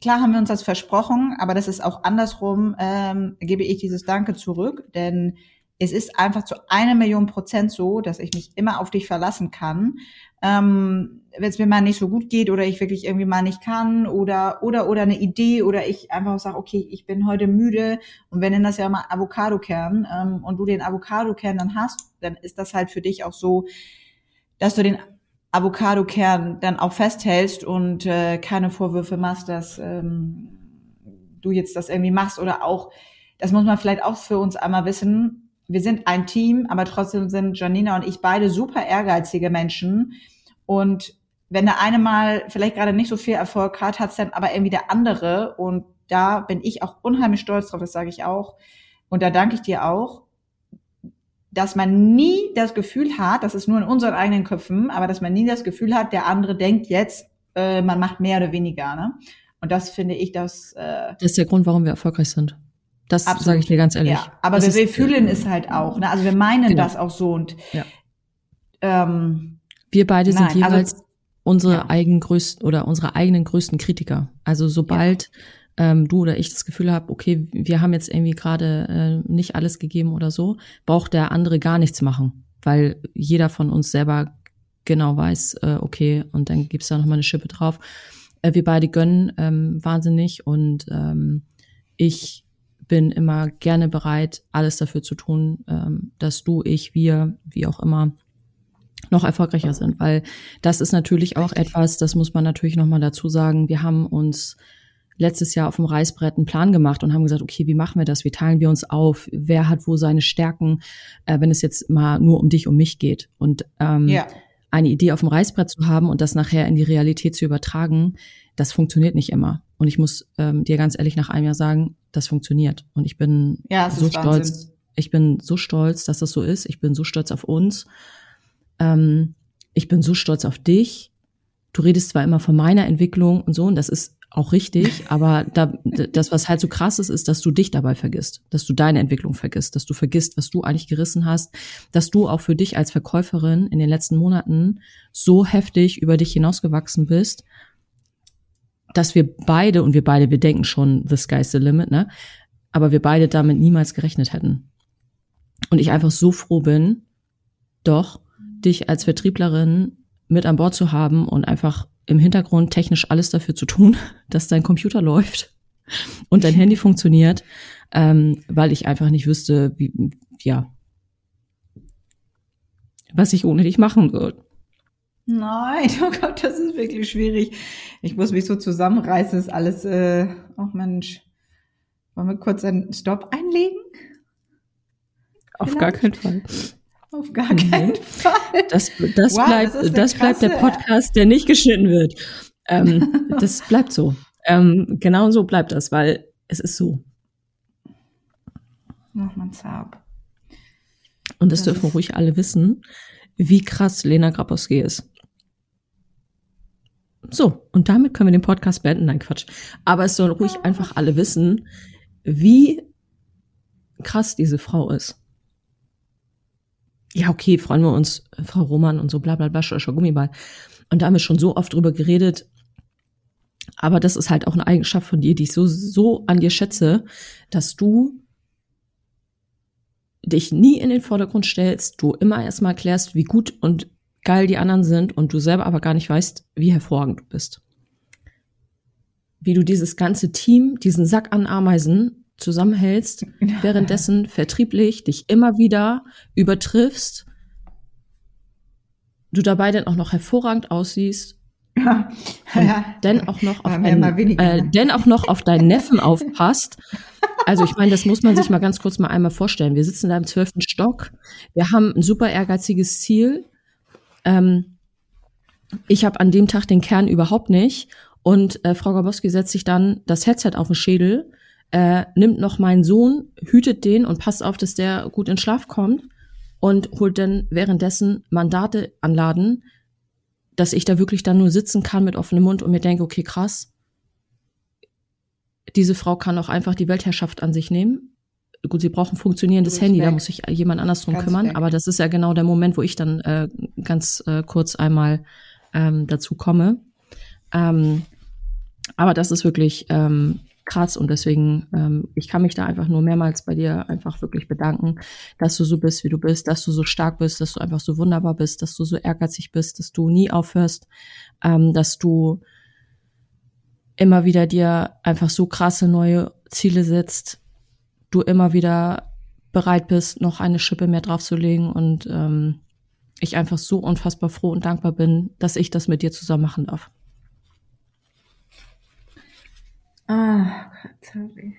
klar haben wir uns das versprochen, aber das ist auch andersrum, ähm, gebe ich dieses Danke zurück, denn es ist einfach zu einer Million Prozent so, dass ich mich immer auf dich verlassen kann. Ähm, Wenn es mir mal nicht so gut geht oder ich wirklich irgendwie mal nicht kann oder oder oder eine Idee oder ich einfach sage, okay, ich bin heute müde und wir nennen das ja mal Avocado-Kern ähm, und du den Avocado-Kern dann hast, dann ist das halt für dich auch so, dass du den Avocado-Kern dann auch festhältst und äh, keine Vorwürfe machst, dass ähm, du jetzt das irgendwie machst oder auch, das muss man vielleicht auch für uns einmal wissen, wir sind ein Team, aber trotzdem sind Janina und ich beide super ehrgeizige Menschen und wenn der eine mal vielleicht gerade nicht so viel Erfolg hat, hat es dann aber irgendwie der andere und da bin ich auch unheimlich stolz drauf, das sage ich auch und da danke ich dir auch, dass man nie das Gefühl hat, das ist nur in unseren eigenen Köpfen, aber dass man nie das Gefühl hat, der andere denkt jetzt, äh, man macht mehr oder weniger. Ne? Und das finde ich, dass äh, das ist der Grund, warum wir erfolgreich sind. Das sage ich dir ganz ehrlich. Ja, aber wir, wir fühlen es halt auch. Ne? Also wir meinen genau. das auch so und ja. ähm, wir beide sind nein, also jeweils also, unsere ja. eigenen größten oder unsere eigenen größten Kritiker. Also sobald ja ähm, du oder ich das Gefühl habe, okay, wir haben jetzt irgendwie gerade äh, nicht alles gegeben oder so, braucht der andere gar nichts machen, weil jeder von uns selber genau weiß, äh, okay, und dann gibt's da nochmal eine Schippe drauf. Äh, wir beide gönnen ähm, wahnsinnig und ähm, ich bin immer gerne bereit, alles dafür zu tun, ähm, dass du, ich, wir, wie auch immer, noch erfolgreicher sind, weil das ist natürlich auch etwas, das muss man natürlich nochmal dazu sagen, wir haben uns letztes Jahr auf dem Reißbrett einen Plan gemacht und haben gesagt, okay, wie machen wir das? Wie teilen wir uns auf? Wer hat wo seine Stärken, äh, wenn es jetzt mal nur um dich, um mich geht? Und ähm, ja. eine Idee auf dem Reißbrett zu haben und das nachher in die Realität zu übertragen, das funktioniert nicht immer. Und ich muss ähm, dir ganz ehrlich nach einem Jahr sagen, das funktioniert. Und ich bin ja, so stolz. Ich bin so stolz, dass das so ist. Ich bin so stolz auf uns. Ähm, ich bin so stolz auf dich. Du redest zwar immer von meiner Entwicklung und so, und das ist auch richtig, aber da, das, was halt so krass ist, ist, dass du dich dabei vergisst, dass du deine Entwicklung vergisst, dass du vergisst, was du eigentlich gerissen hast, dass du auch für dich als Verkäuferin in den letzten Monaten so heftig über dich hinausgewachsen bist, dass wir beide, und wir beide, wir denken schon, the sky's the limit, ne? Aber wir beide damit niemals gerechnet hätten. Und ich einfach so froh bin, doch, dich als Vertrieblerin mit an Bord zu haben und einfach im Hintergrund technisch alles dafür zu tun, dass dein Computer läuft und dein Handy funktioniert, ähm, weil ich einfach nicht wüsste, wie, ja, was ich ohne dich machen würde. Nein, oh Gott, das ist wirklich schwierig. Ich muss mich so zusammenreißen, ist alles, äh, oh Mensch. Wollen wir kurz einen Stopp einlegen? Auf Vielleicht? gar keinen Fall. Auf gar keinen Fall. Das, das wow, bleibt, das, das bleibt der Podcast, der nicht geschnitten wird. Ähm, das bleibt so. Ähm, genau so bleibt das, weil es ist so. Mach mal zab. Und das, das dürfen ruhig alle wissen, wie krass Lena Grabowski ist. So, und damit können wir den Podcast beenden. Nein, Quatsch. Aber es sollen ruhig einfach alle wissen, wie krass diese Frau ist ja, okay, freuen wir uns, äh, Frau Roman und so, bla bla bla, Schoscher Gummiball. Und da haben wir schon so oft drüber geredet. Aber das ist halt auch eine Eigenschaft von dir, die ich so, so an dir schätze, dass du dich nie in den Vordergrund stellst, du immer erstmal erklärst, wie gut und geil die anderen sind und du selber aber gar nicht weißt, wie hervorragend du bist. Wie du dieses ganze Team, diesen Sack an Ameisen zusammenhältst, währenddessen vertrieblich dich immer wieder übertriffst, du dabei dann auch noch hervorragend aussiehst, ja, ja. denn auch noch auf einen, äh, denn auch noch auf deinen Neffen aufpasst. Also ich meine, das muss man sich mal ganz kurz mal einmal vorstellen. Wir sitzen da im zwölften Stock. Wir haben ein super ehrgeiziges Ziel. Ähm, ich habe an dem Tag den Kern überhaupt nicht. Und äh, Frau Gabowski setzt sich dann das Headset auf den Schädel äh, nimmt noch meinen Sohn, hütet den und passt auf, dass der gut in Schlaf kommt und holt dann währenddessen Mandate anladen, dass ich da wirklich dann nur sitzen kann mit offenem Mund und mir denke, okay, krass, diese Frau kann auch einfach die Weltherrschaft an sich nehmen. Gut, sie braucht ein funktionierendes Handy, weg. da muss sich jemand anders drum ganz kümmern, weg. aber das ist ja genau der Moment, wo ich dann äh, ganz äh, kurz einmal ähm, dazu komme. Ähm, aber das ist wirklich ähm, krass und deswegen, ähm, ich kann mich da einfach nur mehrmals bei dir einfach wirklich bedanken, dass du so bist, wie du bist, dass du so stark bist, dass du einfach so wunderbar bist, dass du so ehrgeizig bist, dass du nie aufhörst, ähm, dass du immer wieder dir einfach so krasse neue Ziele setzt, du immer wieder bereit bist, noch eine Schippe mehr draufzulegen und ähm, ich einfach so unfassbar froh und dankbar bin, dass ich das mit dir zusammen machen darf. Ah, Gott, sorry.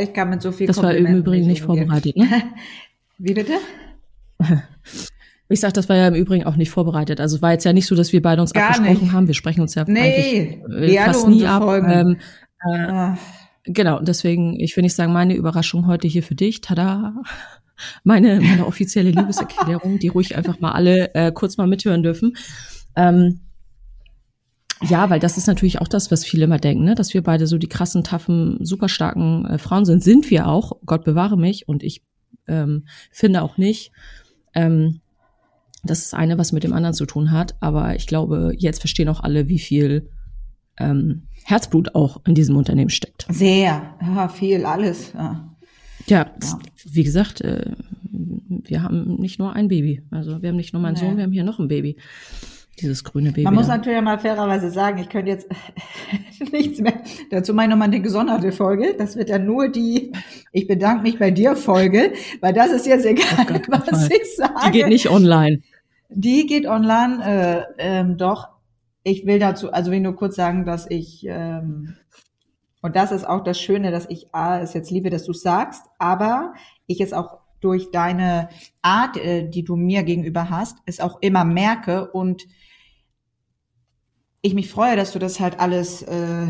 Ich kann mit so viel Das war im Übrigen nicht vorbereitet, ne? Wie bitte? Ich sag, das war ja im Übrigen auch nicht vorbereitet. Also war jetzt ja nicht so, dass wir beide uns Gar abgesprochen nicht. haben. Wir sprechen uns ja nee, eigentlich fast nie ab. Ähm, äh, ah. Genau, deswegen, ich will nicht sagen, meine Überraschung heute hier für dich, tada, meine, meine offizielle Liebeserklärung, die ruhig einfach mal alle äh, kurz mal mithören dürfen. Ähm, ja, weil das ist natürlich auch das, was viele immer denken, ne? dass wir beide so die krassen, taffen, super starken äh, Frauen sind. Sind wir auch, Gott bewahre mich und ich ähm, finde auch nicht. Ähm, das ist eine, was mit dem anderen zu tun hat. Aber ich glaube, jetzt verstehen auch alle, wie viel ähm, Herzblut auch in diesem Unternehmen steckt. Sehr, ja, viel, alles. Ja, ja, ja. wie gesagt, äh, wir haben nicht nur ein Baby. Also wir haben nicht nur meinen nee. Sohn, wir haben hier noch ein Baby. Dieses grüne Baby. Man muss natürlich mal fairerweise sagen, ich könnte jetzt nichts mehr. Dazu meine nochmal eine gesonderte Folge. Das wird dann nur die Ich bedanke mich bei dir Folge, weil das ist jetzt egal, oh was Fall. ich sage. Die geht nicht online. Die geht online, äh, ähm, doch. Ich will dazu, also will nur kurz sagen, dass ich, ähm, und das ist auch das Schöne, dass ich A, es jetzt liebe, dass du sagst, aber ich es auch durch deine Art, äh, die du mir gegenüber hast, es auch immer merke und ich mich freue, dass du das halt alles, äh,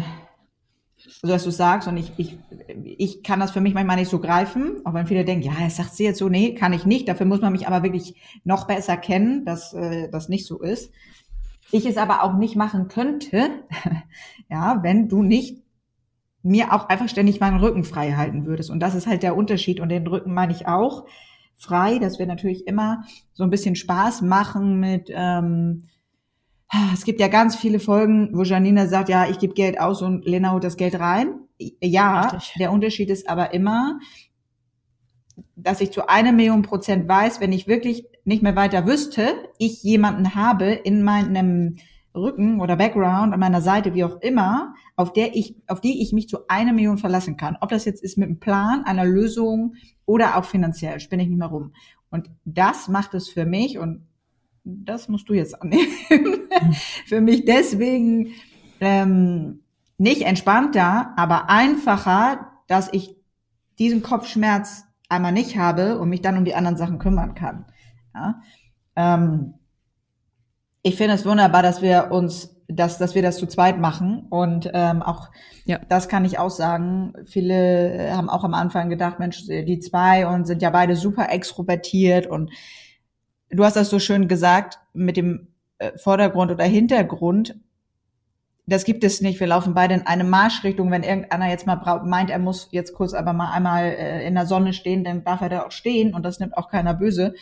also dass du sagst und ich, ich, ich kann das für mich manchmal nicht so greifen, auch wenn viele denken, ja, das sagt sie jetzt so, nee, kann ich nicht. Dafür muss man mich aber wirklich noch besser kennen, dass äh, das nicht so ist. Ich es aber auch nicht machen könnte, ja, wenn du nicht mir auch einfach ständig meinen Rücken frei halten würdest. Und das ist halt der Unterschied. Und den Rücken meine ich auch frei, dass wir natürlich immer so ein bisschen Spaß machen mit, ähm, es gibt ja ganz viele Folgen, wo Janina sagt, ja, ich gebe Geld aus und Lena holt das Geld rein. Ja, Richtig. der Unterschied ist aber immer, dass ich zu einer Million Prozent weiß, wenn ich wirklich nicht mehr weiter wüsste, ich jemanden habe in meinem Rücken oder Background an meiner Seite, wie auch immer, auf der ich, auf die ich mich zu einer Million verlassen kann. Ob das jetzt ist mit einem Plan, einer Lösung oder auch finanziell, spinne ich nicht mehr rum. Und das macht es für mich und das musst du jetzt annehmen. für mich deswegen ähm, nicht entspannter, aber einfacher, dass ich diesen Kopfschmerz einmal nicht habe und mich dann um die anderen Sachen kümmern kann. Ja? Ähm, ich finde es wunderbar, dass wir uns, dass, dass wir das zu zweit machen. Und ähm, auch ja. das kann ich auch sagen. Viele haben auch am Anfang gedacht, Mensch, die zwei und sind ja beide super extrovertiert. Und du hast das so schön gesagt mit dem äh, Vordergrund oder Hintergrund. Das gibt es nicht. Wir laufen beide in eine Marschrichtung. Wenn irgendeiner jetzt mal meint, er muss jetzt kurz aber mal einmal äh, in der Sonne stehen, dann darf er da auch stehen und das nimmt auch keiner böse.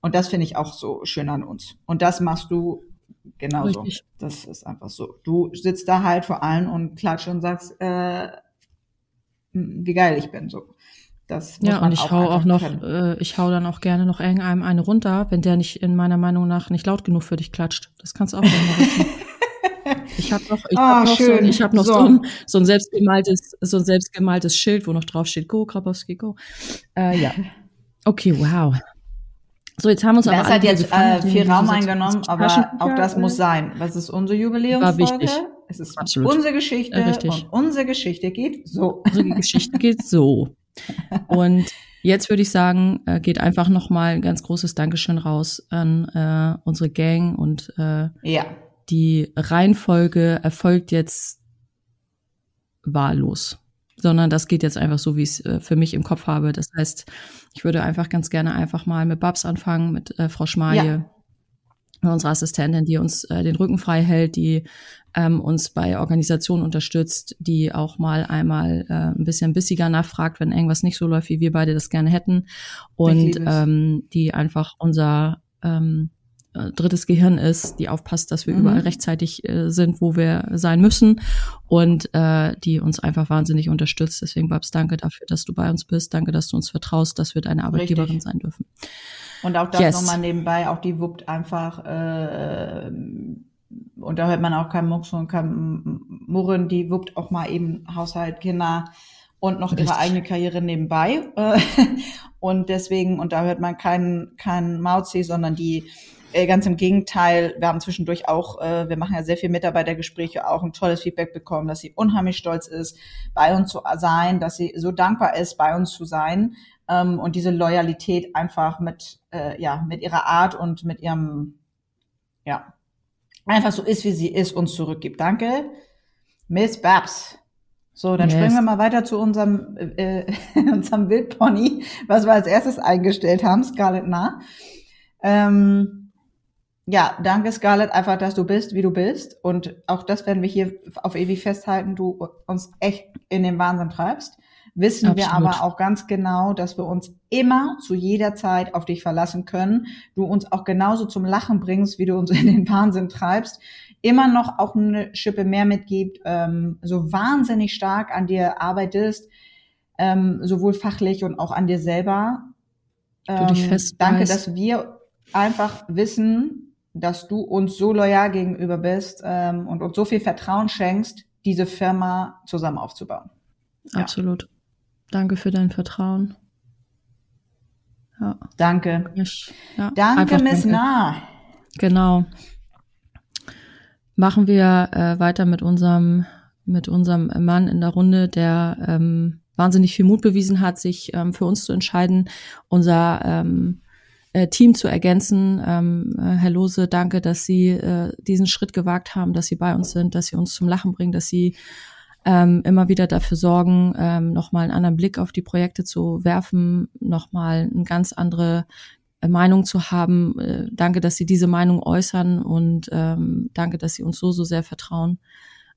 Und das finde ich auch so schön an uns. Und das machst du genauso. Richtig. Das ist einfach so. Du sitzt da halt vor allen und klatscht und sagst, äh, wie geil ich bin, so. Das ja, und ich hau auch noch, äh, ich hau dann auch gerne noch irgendeinem eine runter, wenn der nicht in meiner Meinung nach nicht laut genug für dich klatscht. Das kannst du auch gerne machen. Ich habe noch, ich oh, hab noch, so, ich hab noch so. so. ein, so ein selbstgemaltes, so ein selbstgemaltes Schild, wo noch drauf steht, Go, Krabowski, go. Äh, ja. Okay, wow. So, jetzt haben wir uns das aber. Das hat jetzt äh, viel Raum eingenommen, aber auch das muss sein. Was ist unsere Jubiläumsfolge? War wichtig. Es ist Absolut. unsere Geschichte ja, und unsere Geschichte geht so. Unsere Geschichte geht so. Und jetzt würde ich sagen, äh, geht einfach nochmal ein ganz großes Dankeschön raus an äh, unsere Gang und äh, ja. die Reihenfolge erfolgt jetzt wahllos sondern das geht jetzt einfach so, wie ich es äh, für mich im Kopf habe. Das heißt, ich würde einfach ganz gerne einfach mal mit Babs anfangen, mit äh, Frau Schmaje, ja. unsere Assistentin, die uns äh, den Rücken frei hält, die ähm, uns bei Organisationen unterstützt, die auch mal einmal äh, ein bisschen bissiger nachfragt, wenn irgendwas nicht so läuft, wie wir beide das gerne hätten. Und ähm, die einfach unser ähm, äh, drittes Gehirn ist, die aufpasst, dass wir mhm. überall rechtzeitig äh, sind, wo wir sein müssen und äh, die uns einfach wahnsinnig unterstützt. Deswegen, Babs, danke dafür, dass du bei uns bist. Danke, dass du uns vertraust, dass wir deine Arbeitgeberin Richtig. sein dürfen. Und auch das yes. nochmal nebenbei, auch die wuppt einfach, äh, und da hört man auch kein Mucks und kein Murren, die wuppt auch mal eben Haushalt, Kinder und noch Richtig. ihre eigene Karriere nebenbei. und deswegen, und da hört man keinen kein Mauzi, sondern die äh, ganz im Gegenteil, wir haben zwischendurch auch, äh, wir machen ja sehr viel Mitarbeitergespräche, auch ein tolles Feedback bekommen, dass sie unheimlich stolz ist, bei uns zu sein, dass sie so dankbar ist, bei uns zu sein ähm, und diese Loyalität einfach mit, äh, ja, mit ihrer Art und mit ihrem, ja, einfach so ist, wie sie ist, uns zurückgibt. Danke, Miss Babs. So, dann yes. springen wir mal weiter zu unserem, äh, unserem Wildpony, was wir als erstes eingestellt haben, Scarlett Na. Ähm, ja, danke Scarlett, einfach, dass du bist, wie du bist. Und auch das werden wir hier auf ewig festhalten, du uns echt in den Wahnsinn treibst. Wissen Absolut. wir aber auch ganz genau, dass wir uns immer zu jeder Zeit auf dich verlassen können. Du uns auch genauso zum Lachen bringst, wie du uns in den Wahnsinn treibst. Immer noch auch eine Schippe mehr mitgibt, ähm, so wahnsinnig stark an dir arbeitest, ähm, sowohl fachlich und auch an dir selber. Ähm, du dich ähm, fest danke, dass wir einfach wissen, dass du uns so loyal gegenüber bist ähm, und uns so viel Vertrauen schenkst, diese Firma zusammen aufzubauen. Absolut. Ja. Danke für dein Vertrauen. Ja. Danke. Ich, ja, danke, Miss danke. Nah. Genau. Machen wir äh, weiter mit unserem mit unserem Mann in der Runde, der ähm, wahnsinnig viel Mut bewiesen hat, sich ähm, für uns zu entscheiden, unser ähm, äh, Team zu ergänzen. Ähm, äh, Herr Lose, danke, dass Sie äh, diesen Schritt gewagt haben, dass Sie bei uns sind, dass Sie uns zum Lachen bringen, dass Sie ähm, immer wieder dafür sorgen, ähm, nochmal einen anderen Blick auf die Projekte zu werfen, nochmal eine ganz andere äh, Meinung zu haben. Äh, danke, dass Sie diese Meinung äußern und ähm, danke, dass Sie uns so, so sehr vertrauen.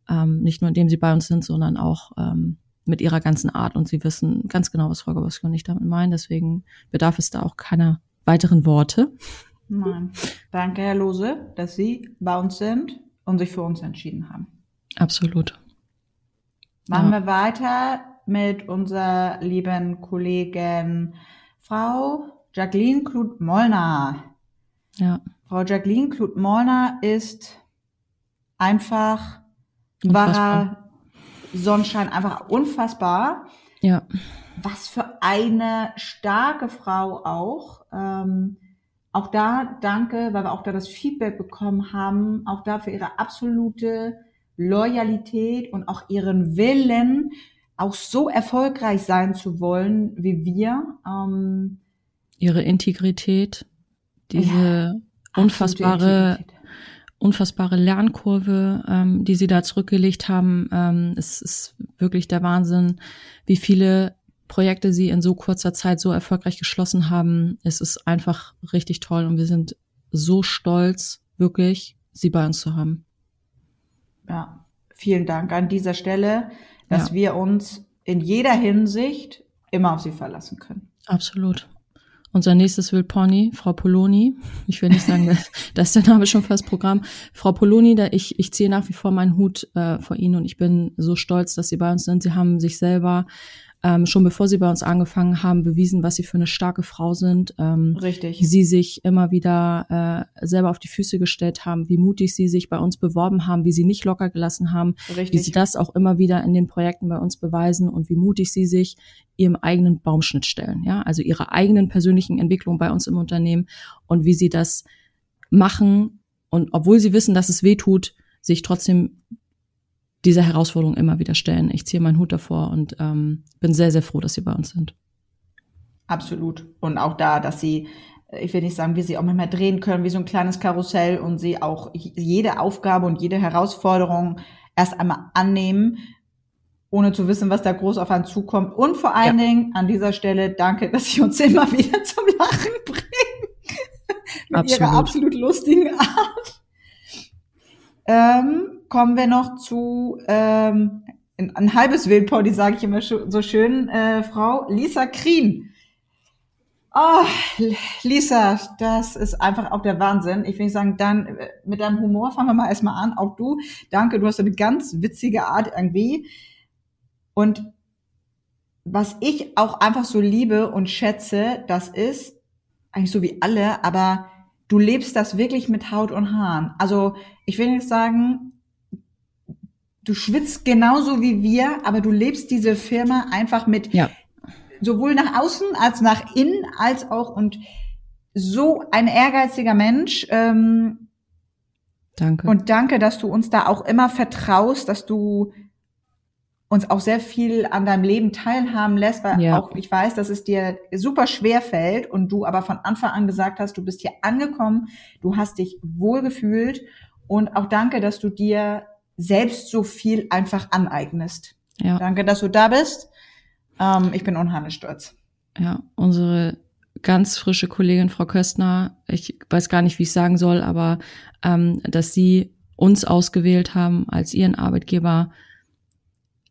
Ähm, nicht nur indem Sie bei uns sind, sondern auch ähm, mit Ihrer ganzen Art. Und Sie wissen ganz genau, was Frau Gabowski und ich damit meinen. Deswegen bedarf es da auch keiner weiteren Worte. Nein. Danke, Herr Lose, dass Sie bei uns sind und sich für uns entschieden haben. Absolut. Machen ja. wir weiter mit unserer lieben Kollegin Frau Jacqueline Kluth-Mollner. Ja. Frau Jacqueline Kluth-Mollner ist einfach wahrer Sonnenschein, einfach unfassbar. Ja. Was für eine starke Frau auch. Ähm, auch da danke, weil wir auch da das Feedback bekommen haben, auch da für ihre absolute Loyalität und auch ihren Willen, auch so erfolgreich sein zu wollen wie wir. Ähm, ihre Integrität, diese ja, unfassbare, unfassbare Lernkurve, ähm, die sie da zurückgelegt haben. Ähm, es ist wirklich der Wahnsinn, wie viele Projekte sie in so kurzer Zeit so erfolgreich geschlossen haben. Es ist einfach richtig toll und wir sind so stolz, wirklich, sie bei uns zu haben. Ja, vielen Dank an dieser Stelle, dass ja. wir uns in jeder Hinsicht immer auf sie verlassen können. Absolut. Unser nächstes Wildpony, Frau Poloni. Ich will nicht sagen, da ist der Name schon fast Programm. Frau Poloni, da ich, ich ziehe nach wie vor meinen Hut äh, vor Ihnen und ich bin so stolz, dass Sie bei uns sind. Sie haben sich selber ähm, schon bevor sie bei uns angefangen haben, bewiesen, was sie für eine starke Frau sind. Ähm, Richtig. Sie sich immer wieder äh, selber auf die Füße gestellt haben, wie mutig sie sich bei uns beworben haben, wie sie nicht locker gelassen haben, Richtig. wie sie das auch immer wieder in den Projekten bei uns beweisen und wie mutig sie sich ihrem eigenen Baumschnitt stellen, ja, also ihrer eigenen persönlichen Entwicklung bei uns im Unternehmen und wie sie das machen und obwohl sie wissen, dass es weh tut, sich trotzdem dieser Herausforderung immer wieder stellen. Ich ziehe meinen Hut davor und ähm, bin sehr, sehr froh, dass Sie bei uns sind. Absolut. Und auch da, dass Sie, ich will nicht sagen, wie Sie auch manchmal drehen können, wie so ein kleines Karussell und Sie auch jede Aufgabe und jede Herausforderung erst einmal annehmen, ohne zu wissen, was da groß auf einen zukommt. Und vor allen ja. Dingen an dieser Stelle danke, dass Sie uns immer wieder zum Lachen bringen. Mit Absolut. Ihrer absolut lustigen Art. Ähm, kommen wir noch zu ähm, ein, ein halbes Wildpony, sage ich immer so schön, äh, Frau Lisa Krien. Oh, Lisa, das ist einfach auch der Wahnsinn. Ich will nicht sagen, dann äh, mit deinem Humor fangen wir mal erstmal an. Auch du, danke, du hast eine ganz witzige Art irgendwie. Und was ich auch einfach so liebe und schätze, das ist eigentlich so wie alle, aber du lebst das wirklich mit Haut und Haaren. Also ich will nicht sagen, du schwitzt genauso wie wir, aber du lebst diese Firma einfach mit ja. sowohl nach außen als nach innen als auch und so ein ehrgeiziger Mensch. Ähm, danke. Und danke, dass du uns da auch immer vertraust, dass du uns auch sehr viel an deinem Leben teilhaben lässt, weil ja. auch ich weiß, dass es dir super schwer fällt und du aber von Anfang an gesagt hast, du bist hier angekommen, du hast dich wohlgefühlt und auch danke, dass du dir selbst so viel einfach aneignest. Ja. Danke, dass du da bist. Ähm, ich bin unheimlich stolz. Ja, unsere ganz frische Kollegin Frau Köstner, ich weiß gar nicht, wie ich sagen soll, aber ähm, dass sie uns ausgewählt haben als ihren Arbeitgeber,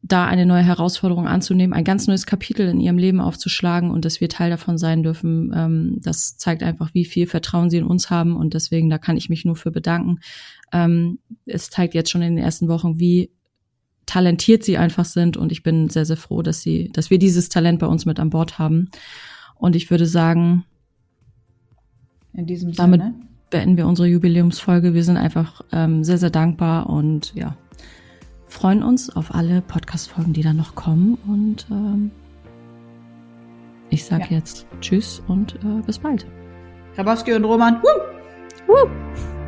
da eine neue Herausforderung anzunehmen, ein ganz neues Kapitel in ihrem Leben aufzuschlagen und dass wir Teil davon sein dürfen, ähm, das zeigt einfach, wie viel Vertrauen sie in uns haben und deswegen, da kann ich mich nur für bedanken. Ähm, es zeigt jetzt schon in den ersten Wochen, wie talentiert sie einfach sind und ich bin sehr, sehr froh, dass sie, dass wir dieses Talent bei uns mit an Bord haben. Und ich würde sagen, in diesem damit Sinne beenden wir unsere Jubiläumsfolge. Wir sind einfach ähm, sehr, sehr dankbar und ja, freuen uns auf alle Podcast-Folgen, die da noch kommen. Und ähm, ich sage ja. jetzt Tschüss und äh, bis bald. Grabowski und Roman. Woo! Woo!